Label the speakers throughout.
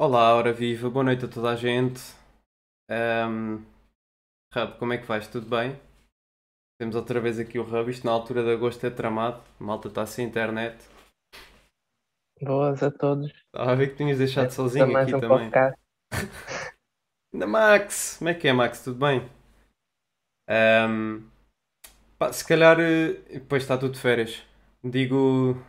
Speaker 1: Olá, hora viva, boa noite a toda a gente. Um, Rub, como é que vais? Tudo bem? Temos outra vez aqui o Rub, isto na altura de agosto é tramado, a malta está sem internet.
Speaker 2: Boas a todos.
Speaker 1: Estava a ver que tinhas deixado sozinho aqui
Speaker 2: um
Speaker 1: também. Na Max, como é que é Max? Tudo bem? Um, pá, se calhar, eh, depois está tudo de férias. Digo.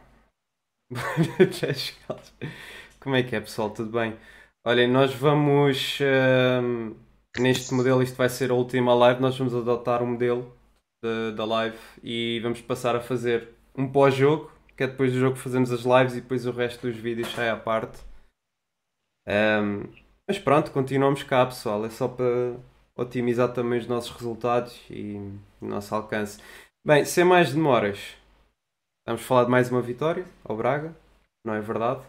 Speaker 1: Como é que é, pessoal? Tudo bem? Olhem, nós vamos. ahm, neste modelo, isto vai ser a última live. Nós vamos adotar o modelo da live e vamos passar a fazer um pós-jogo, que é depois do jogo fazemos as lives e depois o resto dos vídeos sai à parte. Ahm, mas pronto, continuamos cá, pessoal. É só para otimizar também os nossos resultados e o nosso alcance. Bem, sem mais demoras, vamos falar de mais uma vitória ao Braga, não é verdade?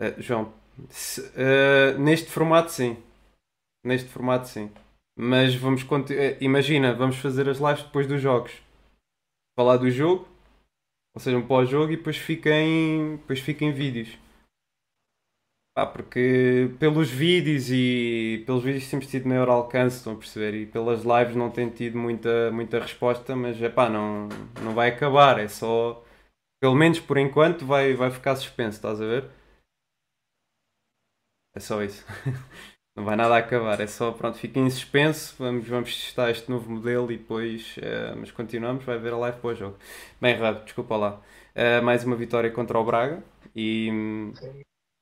Speaker 1: Eh, João, se- eh, neste formato sim. Neste formato sim. Mas vamos conti- eh, imagina, vamos fazer as lives depois dos jogos. Falar do jogo, ou seja, um pós-jogo e depois fica em, depois fica vídeos. Pá, porque pelos vídeos e pelos vídeos temos tido maior alcance, estão a perceber? E pelas lives não tem tido muita, muita resposta, mas é pá, não, não vai acabar, é só, pelo menos por enquanto, vai, vai ficar suspenso, estás a ver? É só isso. Não vai nada acabar, é só, pronto, fica em suspenso, vamos, vamos testar este novo modelo e depois, eh, mas continuamos, vai haver a live para o jogo. Bem, Rado, desculpa lá. Eh, mais uma vitória contra o Braga e,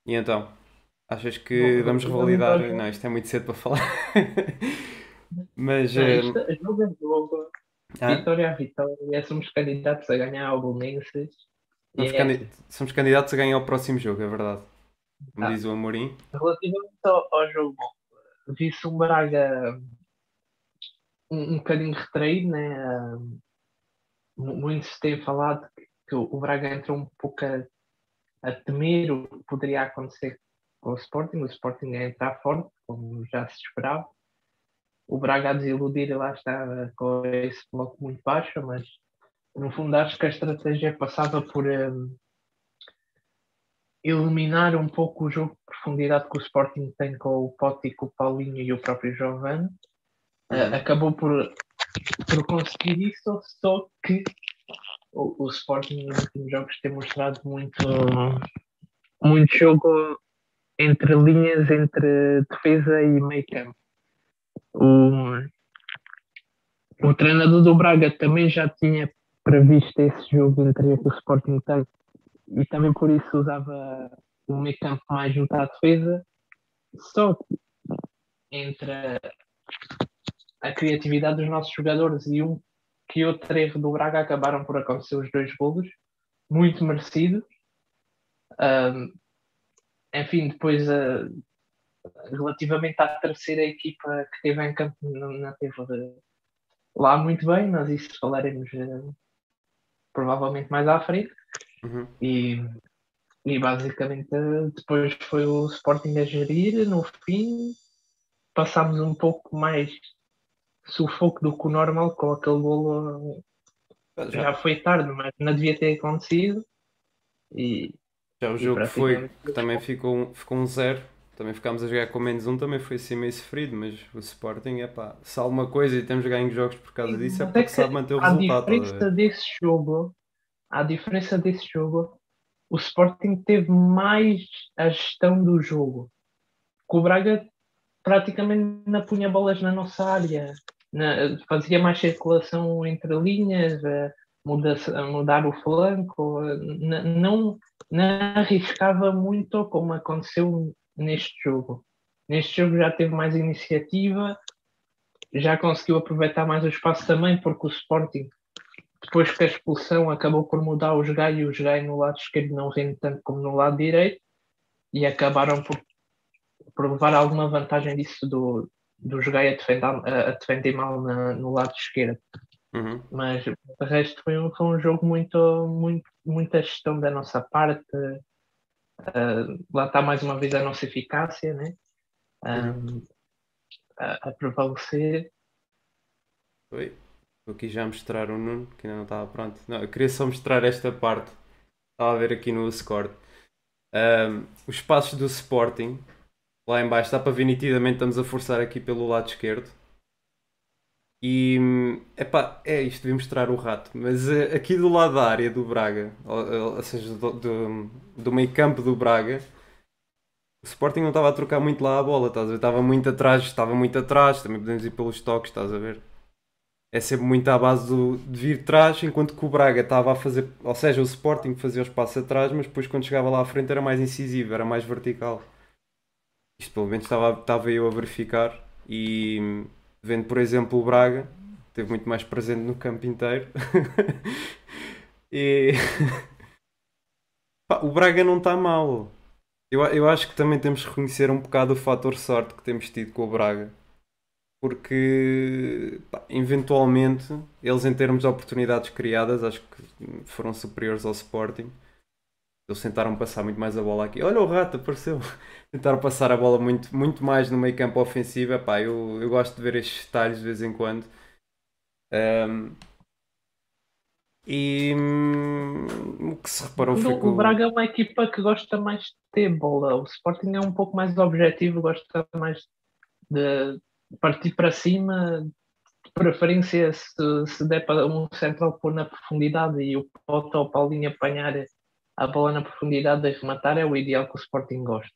Speaker 1: e então, achas que vamos revalidar?
Speaker 2: jogo.
Speaker 1: Não, isto é muito cedo para falar. Mas,
Speaker 2: Não,
Speaker 1: eh,
Speaker 2: isto, jogo é jogo,
Speaker 1: ah,
Speaker 2: vitória a vitória, somos candidatos a ganhar ao Bolonenses. E
Speaker 1: somos,
Speaker 2: é,
Speaker 1: candi- somos candidatos a ganhar o próximo jogo, é verdade. Como
Speaker 2: Ah.
Speaker 1: diz o Amorim.
Speaker 2: relativamente ao, ao jogo, vi-se um Braga um, um bocadinho retraído, né? Ah, mu- Muitos têm falado que, que o Braga entrou um pouco a, a temer o que poderia acontecer com o Sporting. O Sporting a entrar forte, como já se esperava. O Braga a desiludir, lá está com esse bloco muito baixo, mas no fundo acho que a estratégia passava por hum, eliminar um pouco o jogo de profundidade que o Sporting tem com o Pote, com o Paulinho e o próprio Giovanni.
Speaker 1: Uhum.
Speaker 2: Uh, acabou por, por conseguir isso, só que o, o Sporting nos últimos jogos tem mostrado muito, muito jogo entre linhas, entre defesa e meio campo. O, o treinador do Braga também já tinha previsto esse jogo entre o Sporting tem e também por isso usava o meio campo mais junto à defesa. Só entre a, criatividade dos nossos jogadores e um que outro erro do Braga acabaram por acontecer os dois golos, muito merecidos. Ahm, enfim, depois ah, relativamente à terceira equipa que teve em campo, não, teve ah, lá muito bem, mas isso falaremos ah, provavelmente mais à frente.
Speaker 1: Uhum.
Speaker 2: E, e basicamente depois foi o Sporting a gerir. No fim, passámos um pouco mais sufoco do que o normal com aquele golo.
Speaker 1: Já,
Speaker 2: Já foi tarde, mas não devia ter acontecido. E,
Speaker 1: já o jogo foi, que também ficou um, ficou um zero. Também ficámos a jogar com menos um, também foi assim meio sofrido, mas o Sporting é pá, se há alguma coisa e temos ganho jogos por causa disso, é
Speaker 2: é
Speaker 1: porque
Speaker 2: que
Speaker 1: sabe manter o resultado. a
Speaker 2: diferença desse jogo, a diferença desse jogo, o Sporting teve mais a gestão do jogo. O Braga praticamente não punha bolas na nossa área, na- fazia mais circulação entre linhas, eh, muda, mudar o flanco, eh, n- não, não arriscava muito como aconteceu neste jogo. Neste jogo já teve mais iniciativa, já conseguiu aproveitar mais o espaço também, porque o Sporting, depois que a expulsão acabou por mudar os Gai e os Gai no lado esquerdo não rende tanto como no lado direito, e acabaram por, por levar alguma vantagem disso do, dos Gai a defender, a, a defender mal na- no lado esquerdo.
Speaker 1: Uhum.
Speaker 2: Mas de resto foi um, foi um jogo muito, muito, muita gestão da nossa parte. Ah, lá está mais uma vez a nossa eficácia, né? Ah, a, a prevalecer.
Speaker 1: Oi. Vou aqui já mostrar o Nuno, que ainda não estava pronto. Não, eu queria só mostrar esta parte. Estava a ver aqui no Discord. Um, os passos do Sporting, lá em baixo, dá para ver nitidamente, estamos a forçar aqui pelo lado esquerdo. E epá, é isto, devia mostrar o rato, mas uh, aqui do lado da área do Braga, ou, ou seja, do, do, do meio campo do Braga, o Sporting não estava a trocar muito lá a bola, estás a ver? Estava muito atrás, estava muito atrás, também podemos ir pelos toques, estás a ver? É sempre muito à base do, de vir atrás, enquanto que o Braga estava a fazer, ou seja, o Sporting fazia os passos atrás, mas depois quando chegava lá à frente era mais incisivo, era mais vertical. Isto pelo menos estava, estava eu a verificar e vendo, por exemplo, o Braga, esteve muito mais presente no campo inteiro. e Pá, o Braga não está mal. Eu, eu acho que também temos que reconhecer um bocado o fator sorte que temos tido com o Braga. Porque, pá, eventualmente, eles em termos de oportunidades criadas, acho que foram superiores ao Sporting. Eles tentaram passar muito mais a bola aqui. Olha o rato, apareceu. Tentaram passar a bola muito, muito mais no meio campo ofensivo. Epá, eu, eu gosto de ver estes detalhes de vez em quando. Um, e hum, o que se reparou foi que
Speaker 2: o Braga é uma equipa que gosta mais de ter bola. O Sporting é um pouco mais objetivo, gosta mais de partir para cima, de preferência se, se der para um central pôr na profundidade e o Pote ou o Paulinho apanhar a bola na profundidade e rematar é o ideal que o Sporting gosta.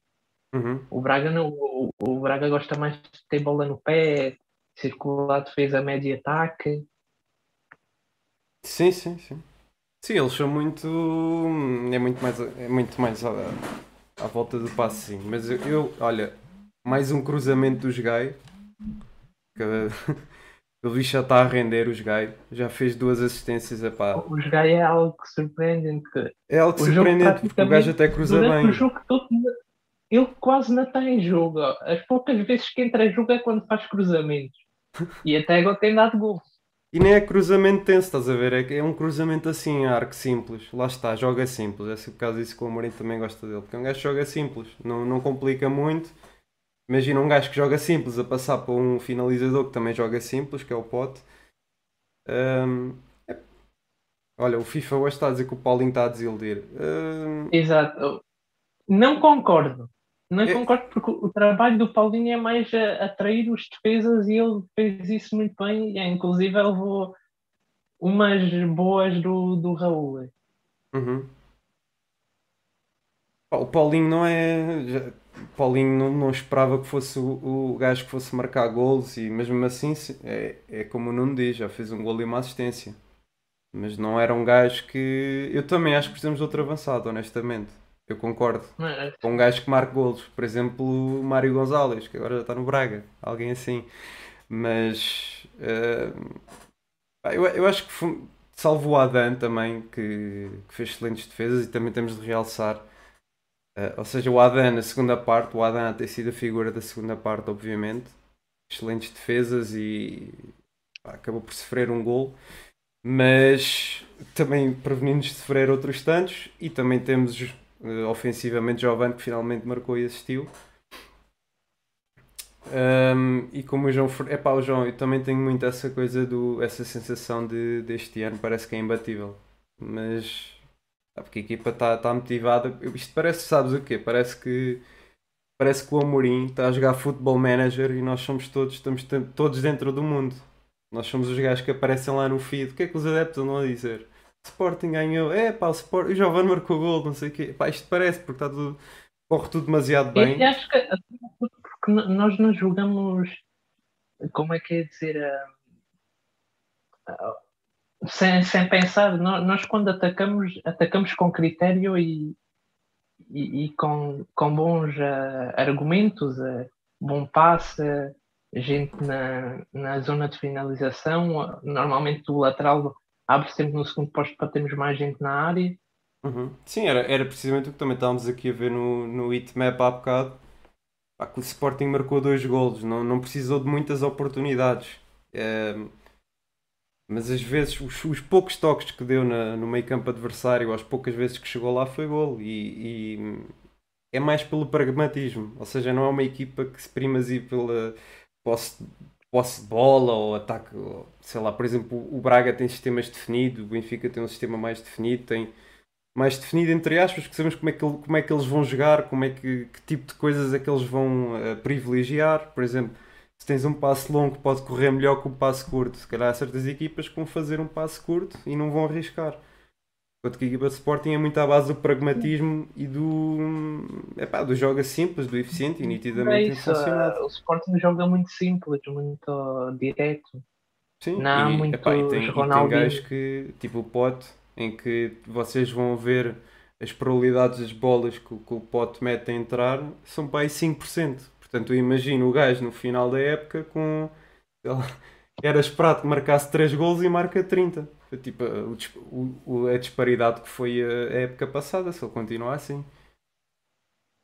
Speaker 1: Uhum.
Speaker 2: O Braga não, o, o, Braga gosta mais de ter bola no pé, circular defesa média ataque.
Speaker 1: Sim, sim, sim. Sim, eles são muito. É muito mais, é muito mais à, à volta do passe, sim. Mas eu, eu, olha, mais um cruzamento dos Gai. Que, o bicho já está a render os Gai. Já fez duas assistências. Epá.
Speaker 2: Os Gai é algo surpreendente.
Speaker 1: É algo surpreendente, porque o gajo até cruza bem.
Speaker 2: O jogo todo, ele quase não está em jogo. As poucas vezes que entra em jogo é quando faz cruzamentos. E até agora tem dado gol.
Speaker 1: E nem é cruzamento tenso, estás a ver? É, é um cruzamento assim, arco simples. Lá está, joga simples. É por causa disso que o Amorim também gosta dele. Porque é um gajo que joga simples, não, não complica muito. Imagina um gajo que joga simples a passar para um finalizador que também joga simples, que é o Pote. Um, é... Olha, o FIFA hoje está a dizer que o Paulinho está a desiludir. Um...
Speaker 2: Exato. Não concordo. Não é... concordo porque o trabalho do Paulinho é mais a atrair os defesas e ele fez isso muito bem. E, inclusive, ele levou umas boas do, do Raul.
Speaker 1: Uhum. O Paulinho não é. O Paulinho não, não esperava que fosse o, o gajo que fosse marcar gols e mesmo assim é, é como o Nuno diz, já fez um gol e uma assistência. Mas não era um gajo que. Eu também acho que precisamos de outro avançado, honestamente. Eu concordo.
Speaker 2: É.
Speaker 1: Com um gajo que marca golos. Por exemplo, o Mário Gonzalez, que agora já está no Braga. Alguém assim. Mas. Uh, eu, eu acho que foi, salvo o Adan também, que, que, fez excelentes defesas e também temos de realçar. Uh, ou seja, o Adan na segunda parte, o Adan tem sido a figura da segunda parte, obviamente. Excelentes defesas e pá, acabou por sofrer um gol. Mas também prevenindo-nos de sofrer outros tantos. E também temos uh, ofensivamente Giovanni que finalmente marcou e assistiu. Um, e como o João. É pá, o João, eu também tenho muito essa coisa do. essa sensação de deste ano, parece que é imbatível. Mas. Ah, porque a equipa está tá motivada. Isto parece, sabes o quê? Parece que. Parece que o Amorim está a jogar futebol manager e nós somos todos, estamos todos dentro do mundo. Nós somos os gajos que aparecem lá no feed. O que é que os adeptos andam a dizer? Sporting ganhou, é pá, o, Sport... o Giovanni marcou gol, não sei o quê. Pá, isto parece, porque está tudo, corre tudo demasiado bem.
Speaker 2: Eu acho que porque nós não jogamos, como é que é dizer, uh, uh, sem, sem pensar, nós, quando atacamos, atacamos com critério e, e, e com, com bons uh, argumentos, bom passe, gente na, na zona de finalização, normalmente o lateral abre sempre no segundo posto para termos mais gente na área.
Speaker 1: Uhum. Sim, era, era precisamente o que também estávamos aqui a ver no, no Hitmap há bocado. O Sporting marcou dois golos, não, não precisou de muitas oportunidades. Mas às vezes os, os, poucos toques que deu na, no meio campo adversário, as poucas vezes que chegou lá foi gol. E, e, é mais pelo pragmatismo. Ou seja, não é uma equipa que se prima pela posse posse de bola ou ataque, sei lá, por exemplo, o Braga tem sistemas definidos, o Benfica tem um sistema mais definido, tem mais definido, entre aspas, porque sabemos como é que, como é que eles vão jogar, como é que, que tipo de coisas é que eles vão uh, privilegiar. Por exemplo, se tens um passo longo, pode correr melhor que um passo curto. Se calhar há certas equipas que vão fazer um passo curto e não vão arriscar. Enquanto que a equipa de Sporting é muito à base do pragmatismo e do, epá, do joga simples, do eficiente e nitidamente é isso, funcionado.
Speaker 2: O Sporting joga muito simples, muito direto.
Speaker 1: Sim, não há muito epá, e tem, tem gajos que, tipo o Pote, em que vocês vão ver as probabilidades das bolas que, que o Pote mete a entrar são para aí 5%. Portanto, eu imagino o gajo no final da época com. Era esperado que marcasse 3 gols e marca 30. Tipo, o, a disparidade que foi a, época passada, se ele continuar assim.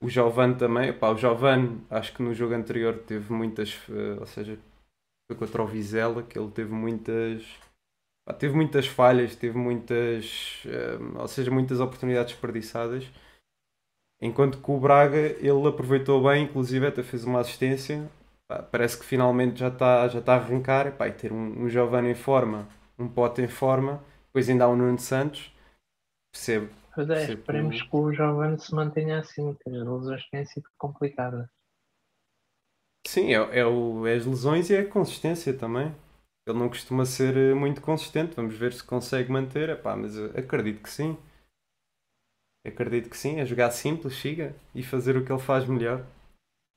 Speaker 1: O Giovanni também, o Giovanni acho que no jogo anterior teve muitas, eh, ou seja, foi contra o Vizela, que ele teve muitas, teve muitas falhas, teve muitas, ou seja, muitas oportunidades desperdiçadas. Enquanto que o Braga, ele aproveitou bem, inclusive até fez uma assistência. Pá, parece que finalmente já está já tá a arrancar. Pá, e ter um, um Giovanni em forma, um Pote em forma, depois ainda há o Nuno Santos. Percebo.
Speaker 2: Pois é, percebo esperemos que o Giovanni se mantenha assim, que as lesões têm sido complicadas.
Speaker 1: Sim, é, é, o, é as lesões e é a consistência também. Ele não costuma ser eh, muito consistente. Vamos ver se consegue manter. Epá, mas acredito que sim. Acredito que sim. É jogar simples, siga e fazer o que ele faz melhor.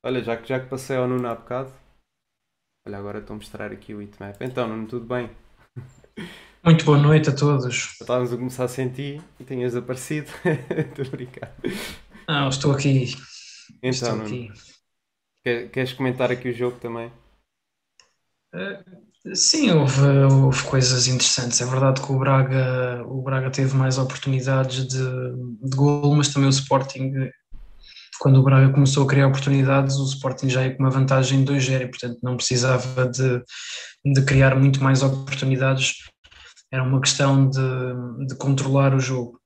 Speaker 1: Olha, já que, já que passei ao Nuno há bocado. Olha, agora estou a mostrar aqui o heatmap. Então, Nuno, tudo bem?
Speaker 3: Muito boa noite a todos.
Speaker 1: Estávamos a começar sem ti e tinhas aparecido. estou a brincar.
Speaker 3: Não, estou aqui.
Speaker 1: Então, estou aqui. Queres comentar aqui o jogo também?
Speaker 3: Uh, sim, houve, houve coisas interessantes. É verdade que o Braga, o Braga teve mais oportunidades de, de gol, mas também o Sporting, quando o Braga começou a criar oportunidades, o Sporting já ia com uma vantagem 2-0 e, portanto, não precisava de, de criar muito mais oportunidades. Era uma questão de, de controlar o jogo.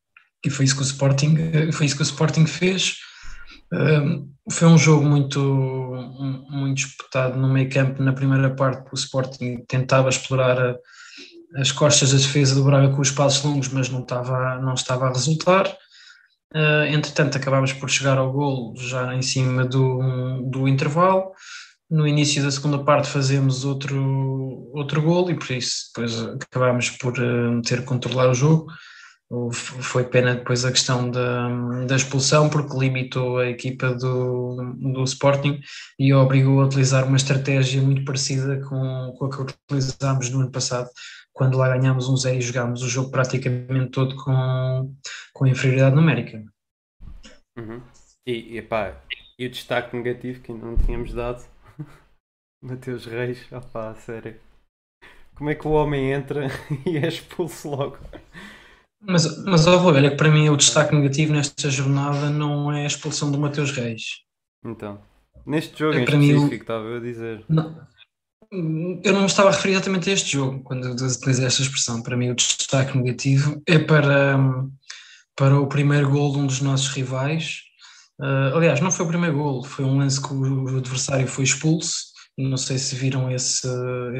Speaker 3: E foi isso que o Sporting, foi isso que o Sporting fez foi um jogo muito, muito disputado no meio campo. Na primeira parte, o Sporting tentava explorar as costas da defesa do Braga com os passos longos, mas não estava, não estava a resultar. Uh, entretanto, acabámos por chegar ao gol já em cima do, do intervalo. No início da segunda parte fazemos outro, outro gol e por isso depois acabámos por uh, ter que controlar o jogo. Foi pena depois a questão da, da expulsão, porque limitou a equipa do, do Sporting e obrigou a utilizar uma estratégia muito parecida com, com a que utilizámos no ano passado, quando lá ganhámos um zero e jogámos o jogo praticamente todo com, com inferioridade numérica.
Speaker 1: Uhum. E, epá, e o destaque negativo que ainda não tínhamos dado, Mateus Reis, opá, sério. Como é que o homem entra e é expulso logo?
Speaker 3: Mas, mas ó, olha que para mim o destaque negativo nesta jornada não é a expulsão do Mateus Reis.
Speaker 1: Então, neste jogo é, em específico, mim, estava a dizer.
Speaker 3: Não, eu não estava a referir exatamente a este jogo, quando utilizei esta expressão. Para mim o destaque negativo é para, para o primeiro gol de um dos nossos rivais. Uh, aliás, não foi o primeiro gol, foi um lance que o adversário foi expulso não sei se viram esse,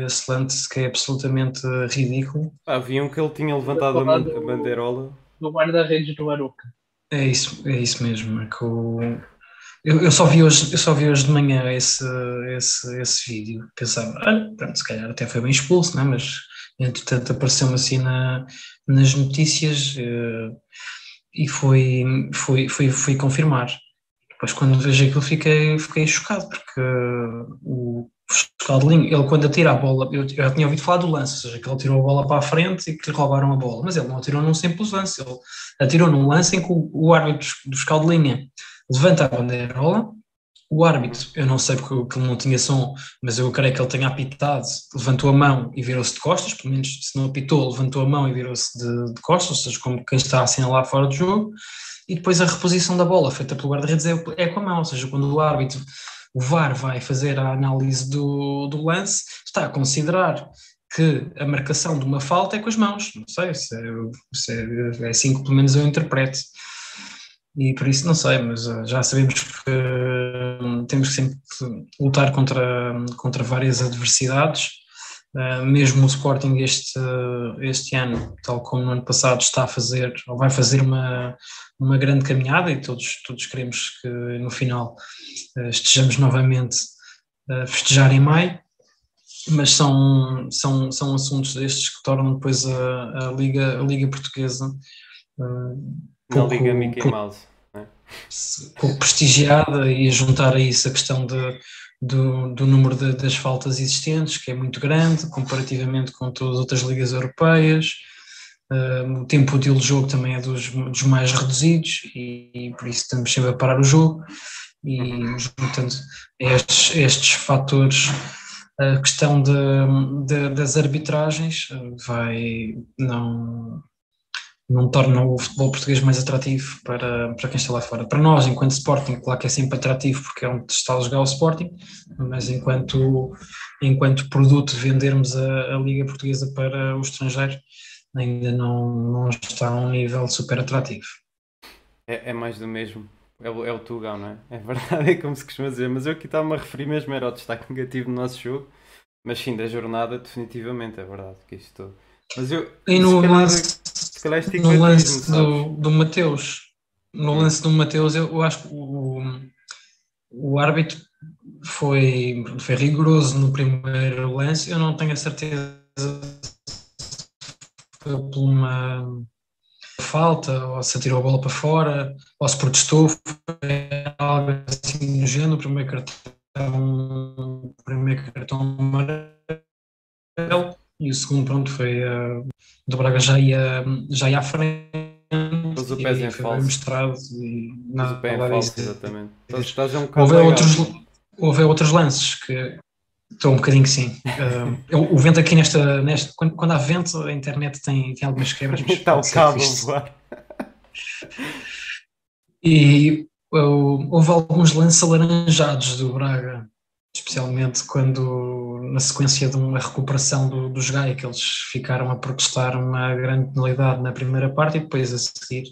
Speaker 3: esse lance que é absolutamente ridículo.
Speaker 1: Ah, viam que ele tinha levantado a, bandeirola.
Speaker 2: Do guarda-redes do Aruca.
Speaker 3: É isso, é isso mesmo. É que o... eu, eu, só vi hoje, eu só vi hoje de manhã esse, esse, esse vídeo. Pensava, olha, pronto, se calhar até foi bem expulso, não é? mas entretanto apareceu-me assim na, nas notícias uh, e foi, foi, foi, foi confirmar. Depois, quando vejo aquilo, fiquei, fiquei chocado, porque o Escaldelinho, ele quando atira a bola, eu, já tinha ouvido falar do lance, ou seja, que ele tirou a bola para a frente e que lhe roubaram a bola, mas ele não atirou num simples lance, ele atirou num lance em que o, o árbitro do escaldelinha levanta a bandeirola, o árbitro, eu não sei porque ele não tinha som, mas eu creio que ele tenha apitado, levantou a mão e virou-se de costas, pelo menos se não apitou, levantou a mão e virou-se de, de, costas, ou seja, como quem está a assinalar fora do jogo, e depois a reposição da bola feita pelo guarda-redes é, é com a mão, ou seja, quando o árbitro, o VAR vai fazer a análise do, do lance, está a considerar que a marcação de uma falta é com as mãos, não sei, se é, se é, é assim que pelo menos eu interpreto. E por isso não sei, mas uh, já sabemos que uh, temos que sempre lutar contra, contra várias adversidades mesmo o Sporting este, este ano, tal como no ano passado, está a fazer, ou vai fazer uma, uma grande caminhada e todos, todos queremos que no final uh, estejamos novamente a festejar em maio, mas são, são, são assuntos destes que tornam depois a, a, Liga, a Liga Portuguesa
Speaker 1: uh, pouco, Liga Mickey Mouse. É?
Speaker 3: pouco prestigiada e juntar a isso a questão de do, do número de, das faltas existentes, que é muito grande comparativamente com todas as outras ligas europeias. Uh, o tempo útil de jogo também é dos, dos mais reduzidos e, e, por isso estamos sempre a parar o jogo e juntando estes, estes fatores a questão de, de, das arbitragens vai não não torna o futebol português mais atrativo para, para quem está lá fora. Para nós, enquanto Sporting, claro que é sempre atrativo porque é onde está a jogar o Sporting, mas enquanto, enquanto produto vendermos a, a Liga Portuguesa para o estrangeiro, ainda não, não está a um nível super atrativo.
Speaker 1: É, é mais do mesmo. É o, é o Tugão, não é? É verdade, é como se costuma dizer. Mas eu aqui estava-me a referir mesmo era o destaque negativo no nosso jogo. Mas sim, da jornada, definitivamente, é verdade. Que isto... Mas eu,
Speaker 3: e no lance, no lance do, do Mateus, no lance do Mateus, eu acho que o, o árbitro foi, foi rigoroso no primeiro lance. Eu não tenho a certeza se foi por uma falta, ou se atirou a bola para fora, ou se protestou, foi algo assim no género. O primeiro cartão, o primeiro cartão amarelo e o segundo, pronto, foi uh, do Braga já ia, já ia à frente.
Speaker 1: Pôs o pé em falso.
Speaker 3: mostrado e
Speaker 1: nada, o pé em falso, exatamente. Estás um
Speaker 3: houve, outros, houve outros lances que estou um bocadinho que sim. Uh, o vento aqui nesta, nesta quando, quando há vento, a internet tem, tem algumas quebras.
Speaker 1: Está o cabo voar.
Speaker 3: E uh, houve alguns lances alaranjados do Braga especialmente quando na sequência de uma recuperação do, dos Gaia que eles ficaram a protestar uma grande penalidade na primeira parte e depois a seguir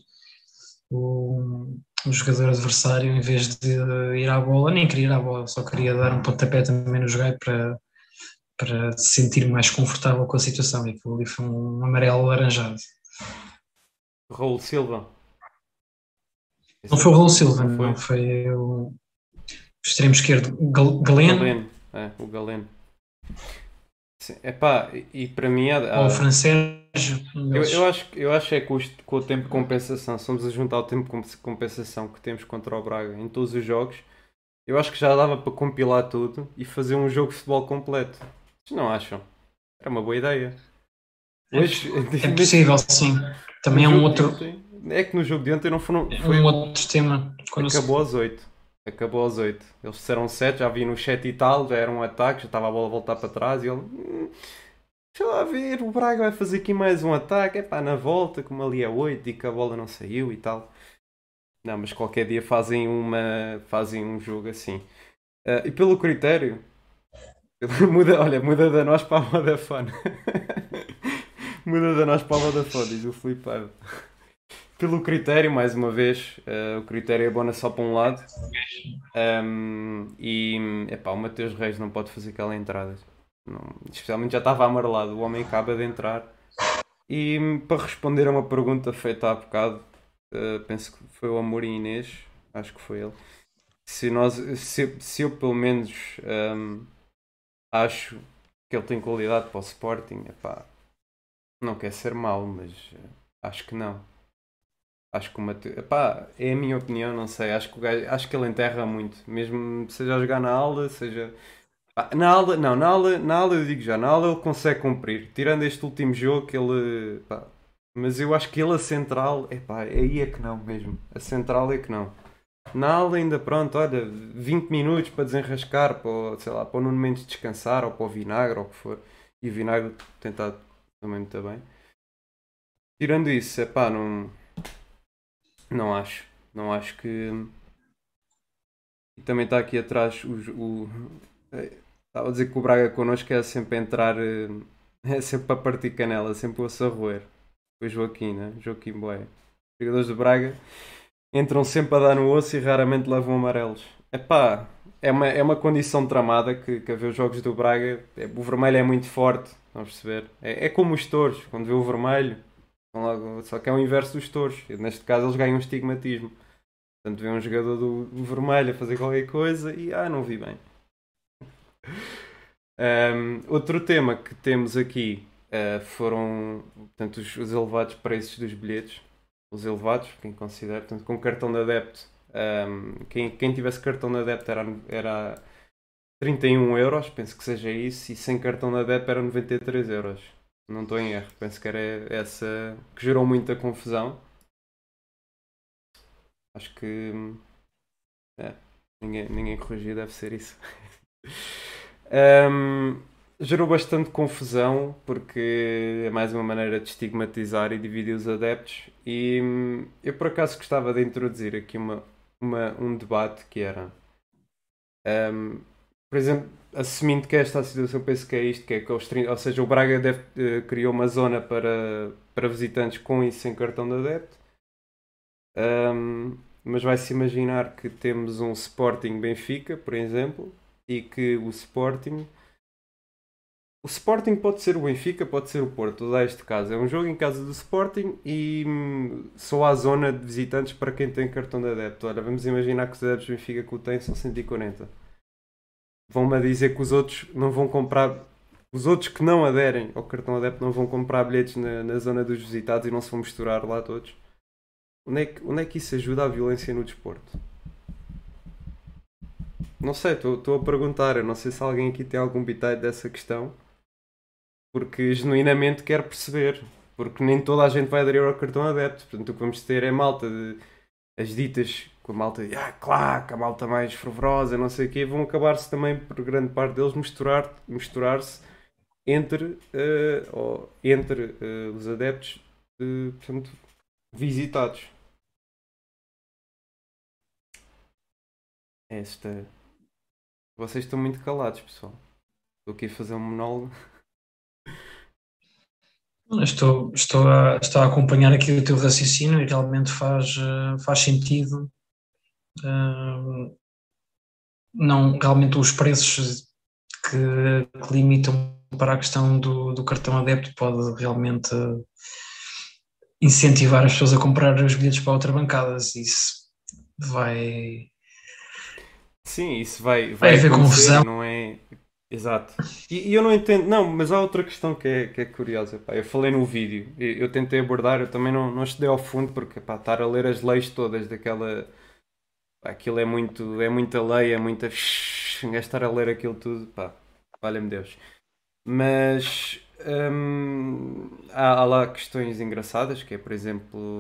Speaker 3: o, o jogador adversário em vez de ir à bola, nem queria ir à bola, só queria dar um pontapé também no Gaia para, para se sentir mais confortável com a situação e aquilo ali foi um amarelo laranjado.
Speaker 1: Raul Silva.
Speaker 3: Não foi o Raul Silva, não foi, não, foi o extremo esquerdo, Galeno.
Speaker 1: Galeno, é, o Galeno. É pá, e para mim é.
Speaker 3: Ou o francês.
Speaker 1: Eu, eu, acho, eu acho é que com, o tempo de compensação, somos a juntar o tempo de compensação que temos contra o Braga em todos os jogos, eu acho que já dava para compilar tudo e fazer um jogo de futebol completo. Vocês não acham? Era uma boa ideia.
Speaker 3: Hoje, é possível, sim. Também é um outro.
Speaker 1: Ontem, é que no jogo de ontem não foram.
Speaker 3: Foi um outro tema.
Speaker 1: Quando acabou às 8. Acabou às 8. Eles disseram 7, já vi no chat e tal, já era um ataque, já estava a bola a voltar para trás e ele. Hum, deixa lá ver, o Braga vai fazer aqui mais um ataque, é pá, na volta, como ali é 8 e que a bola não saiu e tal. Não, mas qualquer dia fazem uma. fazem um jogo assim. Uh, e pelo critério. muda, olha, muda da nós para a Vodafone. muda da nós para a Vodafone, diz o Flipado pelo critério, mais uma vez, uh, o critério é bom só para um lado. Um, e epá, o Mateus Reis não pode fazer aquela entrada. Não, especialmente já estava amarelado, o homem acaba de entrar. E para responder a uma pergunta feita há bocado, uh, penso que foi o Amorim Inês, acho que foi ele. Se, nós, se, se eu pelo menos um, acho que ele tem qualidade para o Sporting, epá, não quer ser mau, mas uh, acho que não Acho que o Mateus. Pá, é a minha opinião, não sei. Acho que, o gajo, acho que ele enterra muito. Mesmo seja a jogar na aula, seja. Na aula, não, na aula, na aula eu digo já, na aula ele consegue cumprir. Tirando este último jogo que ele. Mas eu acho que ele a central, é pá, aí é que não mesmo. A central é que não. Na aula ainda pronto, olha, 20 minutos para desenrascar, para, sei lá, para o Nuno Mendes descansar, ou para o Vinagre, ou o que for. E o Vinagre tentado também muito bem. Tirando isso, é pá, não não acho. Não acho que. E também está aqui atrás o. o... Estava a dizer que o Braga connosco é sempre entrar. Eh, é sempre para partir canela, sempre o a roer. O Joaquim, né? Joaquim Boé. Os jogadores do Braga entram sempre a dar no osso e raramente levam amarelos. Epá, é uma, é uma condição tramada que, que a ver os jogos do Braga, é, o vermelho é muito forte, a perceber? É, é como os touros, quando vê o vermelho, logo, só que é o inverso dos touros. Neste caso eles ganham um estigmatismo. Portanto, vê um jogador do, vermelho a fazer qualquer coisa e ah, não vi bem. Um, outro tema que temos aqui uh, foram portanto, os, os, elevados preços dos bilhetes. Os elevados, quem considera, portanto, com cartão de adepto. Um, quem, quem tivesse cartão de adepto era, era 31 euros, penso que seja isso, e sem cartão de adepto era 93 euros. Não estou em erro, penso que era essa que gerou muita confusão. Acho que é, ninguém, ninguém corrigiu, deve ser isso. um, gerou bastante confusão porque é mais uma maneira de estigmatizar e dividir os adeptos. E hum, eu por acaso gostava de introduzir aqui uma, uma, um debate que era. Um, por exemplo, assumindo que esta situação, penso que é isto, que é que os 30, ou seja, o Braga deve, uh, criou uma zona para, para visitantes com e sem cartão de adepto. Um, mas vai-se imaginar que temos um Sporting Benfica, por exemplo, e que o Sporting. O Sporting pode ser o Benfica, pode ser o Porto, dá este caso. É um jogo em casa do Sporting e hum, só há zona de visitantes para quem tem cartão de adepto. Olha, vamos imaginar que os adeptos do Benfica que o têm são 140 vão-me dizer que os outros não vão comprar. Os outros que não aderem ao cartão adepto não vão comprar bilhetes na, na zona dos visitados e não se vão misturar lá todos. Onde é que, onde é que isso ajuda a violência no desporto? Não sei, estou a perguntar. Eu não sei se alguém aqui tem algum bitite dessa questão. Porque genuinamente quero perceber. Porque nem toda a gente vai aderir ao cartão adepto. Portanto, o que vamos ter é malta de as ditas com a malta, ah, claro, a malta mais fervorosa, não sei o quê, vão acabar-se também, por grande parte deles, misturar, misturar-se entre, uh, entre uh, os adeptos de, portanto, visitados. Esta. Vocês estão muito calados, pessoal. Estou aqui a fazer um monólogo.
Speaker 3: Estou, estou, a, estou a acompanhar aqui o teu raciocínio e realmente faz, eh, faz sentido não, realmente os preços que, que, limitam para a questão do, do cartão adepto pode realmente incentivar as pessoas a comprar os bilhetes para outra bancadas. Isso vai.
Speaker 1: Sim, isso vai, vai, vai haver confusão. Não é? Exato. E, e, eu não entendo, não, mas há outra questão que é, que é curiosa. Pá. Eu falei no vídeo, eu, eu tentei abordar, eu também não, não estudei ao fundo, porque pá, estar a ler as leis todas daquela aquilo é muito, é muita lei, é muita. estar a ler aquilo tudo, pá, valha-me Deus. Mas hum, há, há, lá questões engraçadas, que é, por exemplo,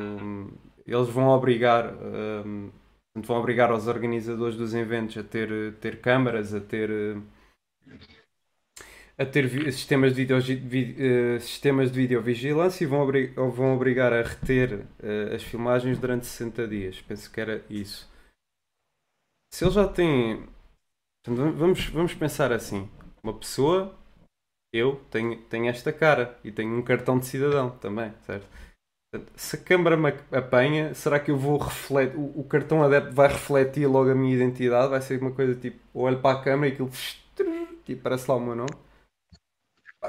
Speaker 1: eles vão obrigar. Hum, vão obrigar os organizadores dos eventos a ter, ter câmaras, a ter a ter sistemas de, video, uh, sistemas de videovigilância e vão, obri vão obrigar a reter uh, as filmagens durante 60 dias. Penso que era isso se ele já tem. Vamos, vamos pensar assim: uma pessoa, eu, tenho, tenho esta cara e tenho um cartão de cidadão também, certo? Se a câmara me apanha, será que eu vou refletir. O, o cartão adepto vai refletir logo a minha identidade? Vai ser uma coisa tipo: olho para a câmara e aquilo. Tipo, parece lá o meu nome.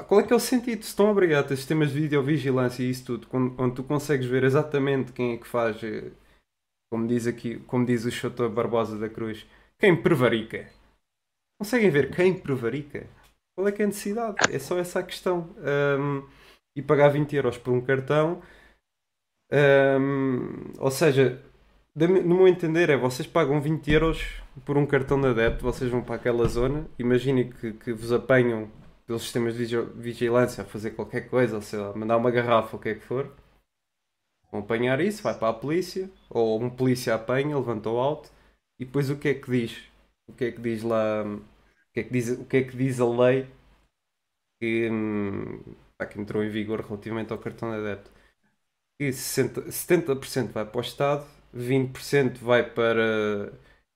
Speaker 1: Qual é que é o sentido? Se estão obrigados a sistemas de videovigilância e isso tudo, onde tu consegues ver exatamente quem é que faz eh, como diz aqui, como diz o Chotor Barbosa da Cruz, quem prevarica? Conseguem ver quem prevarica? Qual é que é a necessidade? É só essa a questão. Um, e pagar 20 euros por um cartão, um, ou seja, no meu entender é vocês pagam 20 euros por um cartão de adepto, vocês vão para aquela zona, imaginem que, que vos apanham pelos sistemas de vigilância a fazer qualquer coisa, ou sei lá, mandar uma garrafa, o que é que for Vão apanhar isso, vai para a polícia, ou um polícia apanha, levanta o alto, e depois o que é que diz? O que é que diz lá? O que é que diz, o que é que diz a lei que, hum, que entrou em vigor relativamente ao cartão de adepto? Que 60, 70% vai para o Estado, 20% vai para.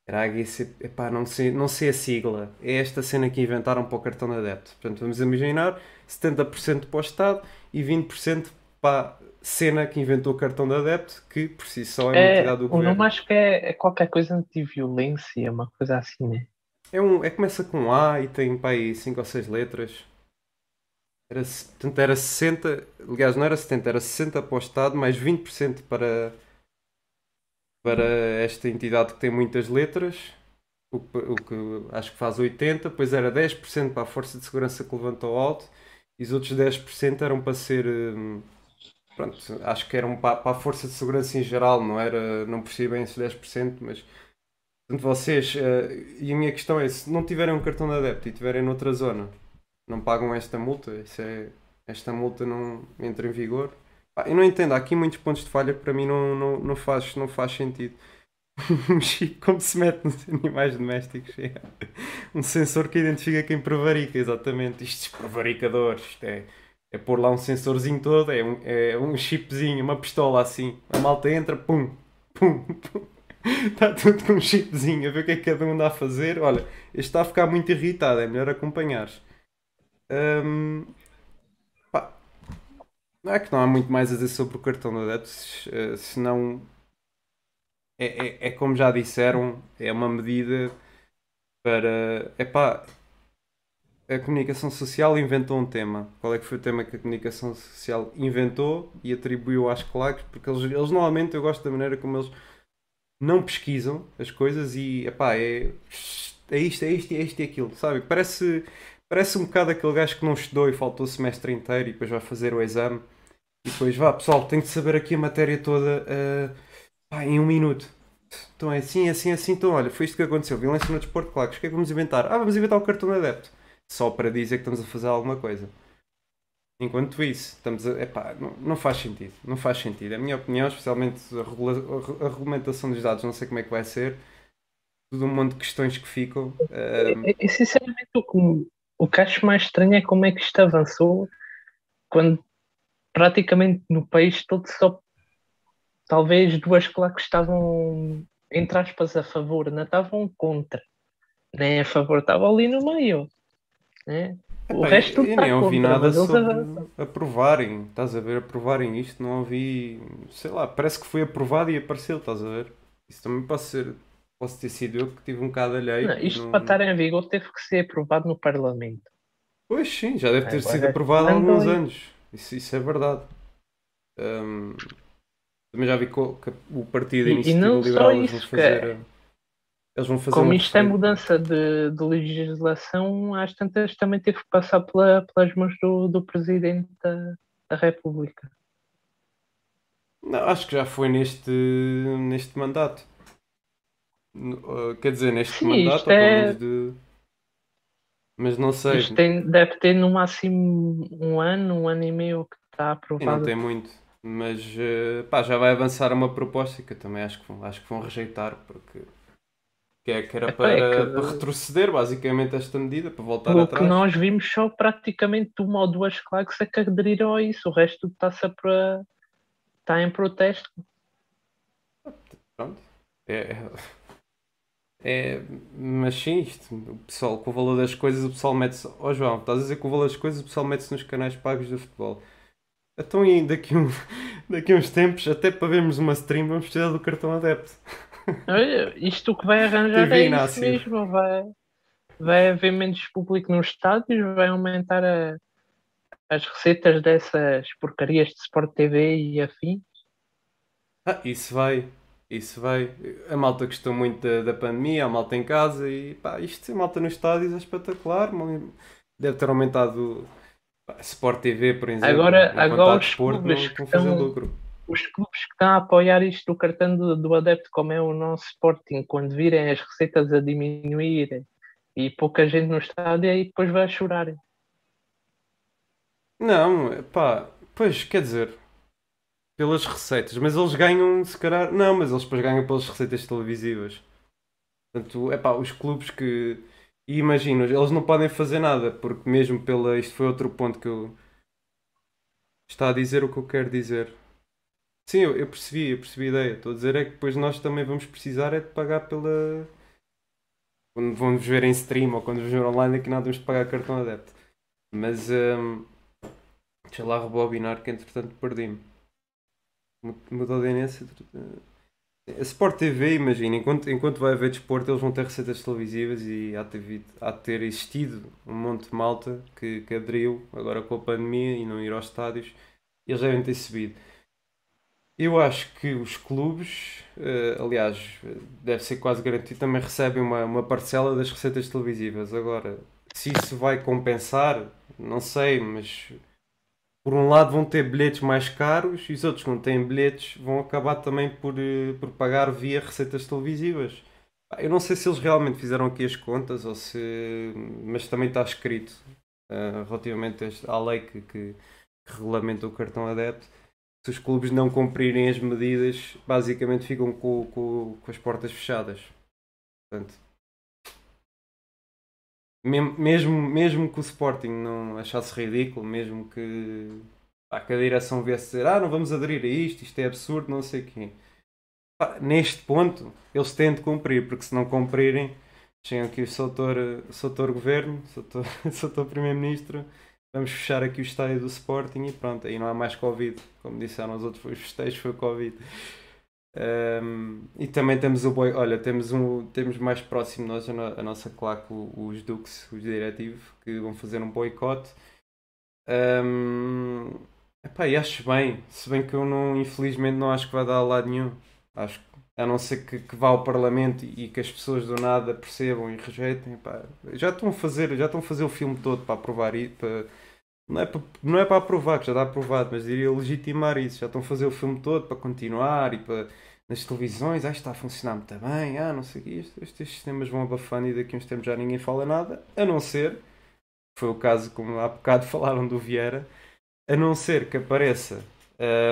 Speaker 1: Era HC, epá, não sei, não sei a sigla. É esta cena que inventaram para o cartão de adepto. Portanto, vamos imaginar 70% para o Estado e 20% pá, cena que inventou o cartão de adepto, que por si só é uma
Speaker 2: É,
Speaker 1: entidade do
Speaker 2: o
Speaker 1: governo.
Speaker 2: nome acho que é, é qualquer coisa anti-violência, uma coisa assim, né?
Speaker 1: É, um, é começa com A e tem pá, aí 5 ou 6 letras. Era, portanto, era 60, aliás, não era 70, era 60 para o Estado, mais 20% para, para esta entidade que tem muitas letras, o, que- o que acho que faz 80, depois era 10% para a Força de Segurança que levantou alto, e os outros 10% eram para ser. hum, Pronto, acho que eram para, para a Força de Segurança em geral, não era, não percebi bem esses 10%, mas Portanto, vocês, eh, e a minha questão é: se não tiverem um cartão de adepto e tiverem noutra zona, não pagam esta multa? É, esta multa não entra em vigor? Pá, eu não entendo, há aqui muitos pontos de falha que para mim não, não, não, faz, não faz sentido. Como se mete nos animais domésticos, é um sensor que identifica quem prevarica, exatamente. Isto é prevaricadores, isto é, é pôr lá um sensorzinho todo, é um, é um chipzinho, uma pistola assim. A malta entra, pum, pum, pum. Está tudo com um chipzinho, a ver o que é que cada um anda a fazer. Olha, este está a ficar muito irritado, é melhor acompanhares. Hum, pá, não é que não há muito mais a dizer sobre o cartão de adeptos, eh, senão é, é, é como já disseram, é uma medida para. Epá, a comunicação social inventou um tema. Qual é que foi o tema que a comunicação social inventou e atribuiu às claques? Porque eles, eles normalmente, eu gosto da maneira como eles não pesquisam as coisas e epá, é, é isto, é isto, é isto e aquilo, sabe? Parece, parece um bocado aquele gajo que não estudou e faltou o semestre inteiro e depois vai fazer o exame e depois vá, pessoal, tenho de saber aqui a matéria toda ah, pá, em um minuto. Então é assim, assim, assim, então olha, foi isto que aconteceu, violência no desporto, claro, o que é que vamos inventar? Ah, vamos inventar o cartão de adepto. Só para dizer que estamos a fazer alguma coisa. Enquanto isso, estamos a. Epá, não, não faz sentido. Não faz sentido. É a minha opinião, especialmente a, regula- a, regulamentação dos dados, não sei como é que vai ser. Tudo um monte de questões que ficam. Ahm,
Speaker 2: E, e, sinceramente, o que, o que acho mais estranho é como é que isto avançou quando praticamente no país todo só talvez duas claques estavam, entre aspas, a favor, não estavam contra, nem a favor, estavam ali no meio. Né? O
Speaker 1: epá,
Speaker 2: resto
Speaker 1: eu, nem ouvi
Speaker 2: contra,
Speaker 1: nada sobre aprovarem. Estás a ver? Aprovarem isto. Não ouvi. Sei lá, parece que foi aprovado e apareceu. Estás a ver? Isso também pode ser. Posso ter sido eu que tive um bocado alheio.
Speaker 2: Não, isto
Speaker 1: não-
Speaker 2: para estar em vigor teve que ser aprovado no Parlamento.
Speaker 1: Pois sim, já deve ter
Speaker 2: Agora
Speaker 1: sido aprovado há alguns anos. Isso, isso é verdade. Ahm, também já vi que o Partido da
Speaker 2: E- e
Speaker 1: Iniciativa
Speaker 2: não só
Speaker 1: Liberal vão
Speaker 2: isso, que
Speaker 1: fazer. Eles vão fazer
Speaker 2: Como isto é mudança de, de legislação, às tantas também teve que passar pela- pelas mãos do, do Presidente da, da República.
Speaker 1: Não, acho que já foi neste, neste mandato. Ah, quer dizer, neste
Speaker 2: Sim,
Speaker 1: mandato,
Speaker 2: é-
Speaker 1: de. Mas não sei.
Speaker 2: Isto tem, deve ter no máximo um ano, um ano e meio que está
Speaker 1: E não
Speaker 2: aprovado.
Speaker 1: tem muito. Mas eh, pá, já vai avançar uma proposta que eu também acho que acho que vão rejeitar porque que, é, que era
Speaker 2: Epá, é
Speaker 1: para,
Speaker 2: que-
Speaker 1: para retroceder basicamente esta medida, para voltar
Speaker 2: que
Speaker 1: atrás.
Speaker 2: nós vimos, só praticamente uma ou duas claques é que aderiram a isso. O resto está-se a pra- está em protesto.
Speaker 1: Pronto. É, é, mas sim, isto, o pessoal, com o valor das coisas, o pessoal mete-se. Ó João, estás a dizer que com o valor das coisas, o pessoal mete-se nos canais pagos do futebol. Então, e daqui, um, daqui a uns tempos, até para vermos uma stream, vamos precisar do cartão adepto.
Speaker 2: Isto que vai arranjar é isso mesmo. Vai, vai haver menos público nos estádios, vai aumentar a- as receitas dessas porcarias de Sport TV e afim.
Speaker 1: Ah, isso vai, isso vai. A malta gostou muito da, da pandemia, a malta em casa e pá, isto sem malta nos estádios é espetacular. Deve ter aumentado pá, Sport TV, por exemplo.
Speaker 2: Agora- agora os clubes
Speaker 1: estão
Speaker 2: Os clubes que estão a apoiar isto do cartão do, do adepto, como é o nosso Sporting, quando virem as receitas a diminuir e pouca gente no estádio, aí depois vai chorar.
Speaker 1: Não, pá, pois quer dizer, pelas receitas, mas eles ganham, se calhar, não, mas eles depois ganham pelas receitas televisivas. Portanto, é pá, os clubes que. E imagino, eles não podem fazer nada, porque mesmo pela. Isto foi outro ponto que eu. Está a dizer o que eu quero dizer. Sim, eu, eu percebi, eu percebi a ideia. Estou a dizer é que depois nós também vamos precisar é de pagar pela. Quando vamos ver em stream ou quando vamos ver online, aqui temos de pagar cartão adepto. Mas. hum, Deixa lá rebobinar que entretanto perdi-me. Mudou de inência. A Sport TV, imagina, enquanto, enquanto vai haver desporto, eles vão ter receitas televisivas e há ter, há de ter existido um monte de malta que, que aderiu agora com a pandemia e não ir aos estádios. Eles devem ter subido. Eu acho que os clubes, uh, aliás, deve ser quase garantido, também recebem uma, uma parcela das receitas televisivas. Agora, se isso vai compensar, não sei, mas por um lado vão ter bilhetes mais caros e os outros que não têm bilhetes vão acabar também por, uh, por pagar via receitas televisivas. Eu não sei se eles realmente fizeram aqui as contas ou se. Mas também está escrito uh, relativamente à lei que, que, que regulamenta o cartão adepto se os clubes não cumprirem as medidas, basicamente ficam com, com, com as portas fechadas. Portanto, mesmo, mesmo que o Sporting não achasse ridículo, mesmo que, pá, que a direção viesse dizer ah, não vamos aderir a isto, isto é absurdo, não sei o quê. Neste ponto, eles têm de cumprir, porque se não cumprirem, chegam aqui o Soutor, Soutor Governo, Soutor, Soutor Primeiro-Ministro, vamos fechar aqui o estádio do Sporting e pronto, aí não há mais Covid. Como disseram os outros, os festejos foi Covid. Um, e também temos o boi, olha, temos um, temos mais próximo nós a, a nossa claque, os Dux, os diretivos, que vão fazer um boicote. Um, epá, e acho bem, se bem que eu não, infelizmente não acho que vai dar a lado nenhum. Acho a não ser que, que vá ao Parlamento e que as pessoas do nada percebam e rejeitem, epá, já estão a fazer, já estão a fazer o filme todo para aprovar isso, para não é, para, não é para aprovar, que já está aprovado, mas diria legitimar isso. Já estão a fazer o filme todo para continuar e para nas televisões, ah, está a funcionar muito bem, ah, não sei o que, estes sistemas vão abafando e daqui a uns tempos já ninguém fala nada, a não ser, foi o caso como há bocado falaram do Vieira, a não ser que apareça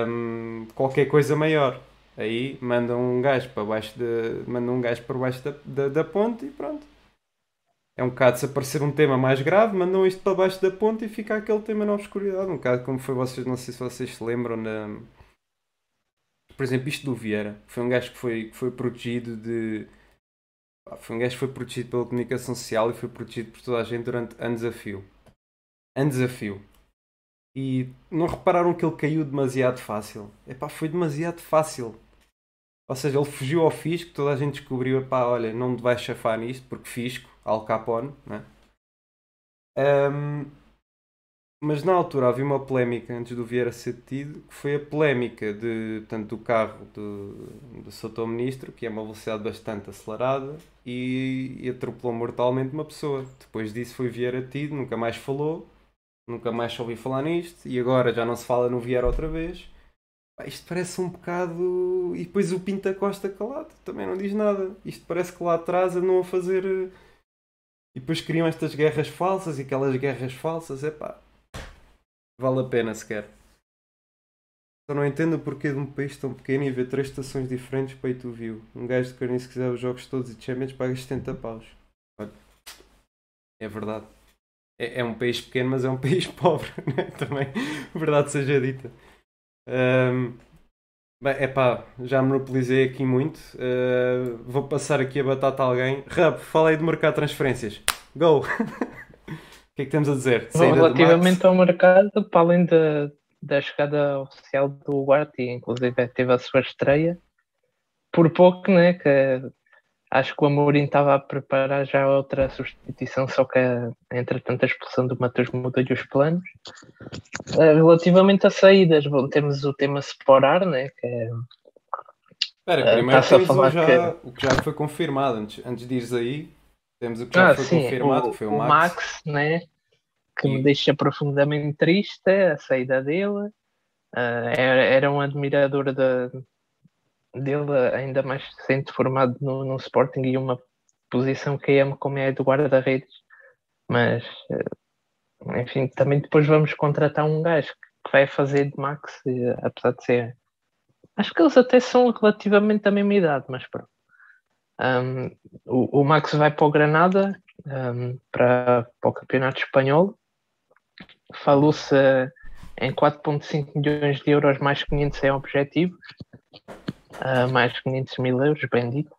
Speaker 1: hum, qualquer coisa maior. Aí mandam um gajo para baixo de, mandam um gajo para baixo da, da, da ponte e pronto é um bocado se aparecer um tema mais grave, mandam isto para baixo da ponte e fica aquele tema na obscuridade. Um bocado como foi vocês, não sei se vocês se lembram na. Por exemplo, isto do Vieira. Foi um gajo que foi, que foi protegido de. Foi um gajo que foi protegido pela comunicação social e foi protegido por toda a gente durante anos a fio. Anos a fio. E não repararam que ele caiu demasiado fácil? Epá, foi demasiado fácil. Ou seja, ele fugiu ao fisco, toda a gente descobriu, epá, olha, não me vais chafar nisto, porque fisco Al Capone, né? Um, mas na altura havia uma polémica antes do Vieira ser detido, que foi a polémica de, portanto, do carro do, do Ministro, que é uma velocidade bastante acelerada, e, e atropelou mortalmente uma pessoa. Depois disso foi Vieira detido, nunca mais falou, nunca mais ouvi falar nisto, e agora já não se fala no Vieira outra vez. isto parece um bocado. E depois o Pinta Costa calado, também não diz nada. Isto parece que lá atrás andam a fazer e depois criam estas guerras falsas e aquelas guerras falsas, é pá, vale a pena sequer. Só não entendo o porquê de um país tão pequeno e ver três estações diferentes para tu viu. Um gajo de carne se quiser os jogos todos e Champions paga 70 paus. Olha, é verdade. É, é, um país pequeno, mas é um país pobre, né? também, verdade seja dita. Um, Bem, é pá, já monopolizei aqui muito. Uh, vou passar aqui a batata a alguém. Rap, falei de mercado de transferências. Go! o que é que temos a dizer?
Speaker 2: Bom, relativamente ao mercado, para além da, da chegada oficial do Guardi, inclusive teve a sua estreia, por pouco, né? Que acho que o Amorim estava a preparar já outra substituição, só que entretanto a expulsão do Matheus mudou-lhe os planos. Eh, relativamente a saídas, bom, temos o tema Sporar, né, que é.
Speaker 1: Espera, eh, primeiro temos o, já, que... o que já foi confirmado, antes, antes de ires aí, temos o que já ah, foi sim, confirmado, o, que foi o Max. O Max,
Speaker 2: né, que e... me deixa profundamente triste, a saída dele. Uh, era, era um admirador da, dele ainda mais recente formado no, no Sporting e uma posição que amo como é a do guarda-redes. Mas eh, enfim, também depois vamos contratar um gajo que vai fazer de Max, apesar de ser acho que eles até são relativamente da mesma idade, mas pronto. Um, o, o, Max vai para o Granada um, para, para o Campeonato Espanhol. Falou-se em 4.5 milhões de euros mais 500 é objetivo uh, mais 500 mil euros, bem dito.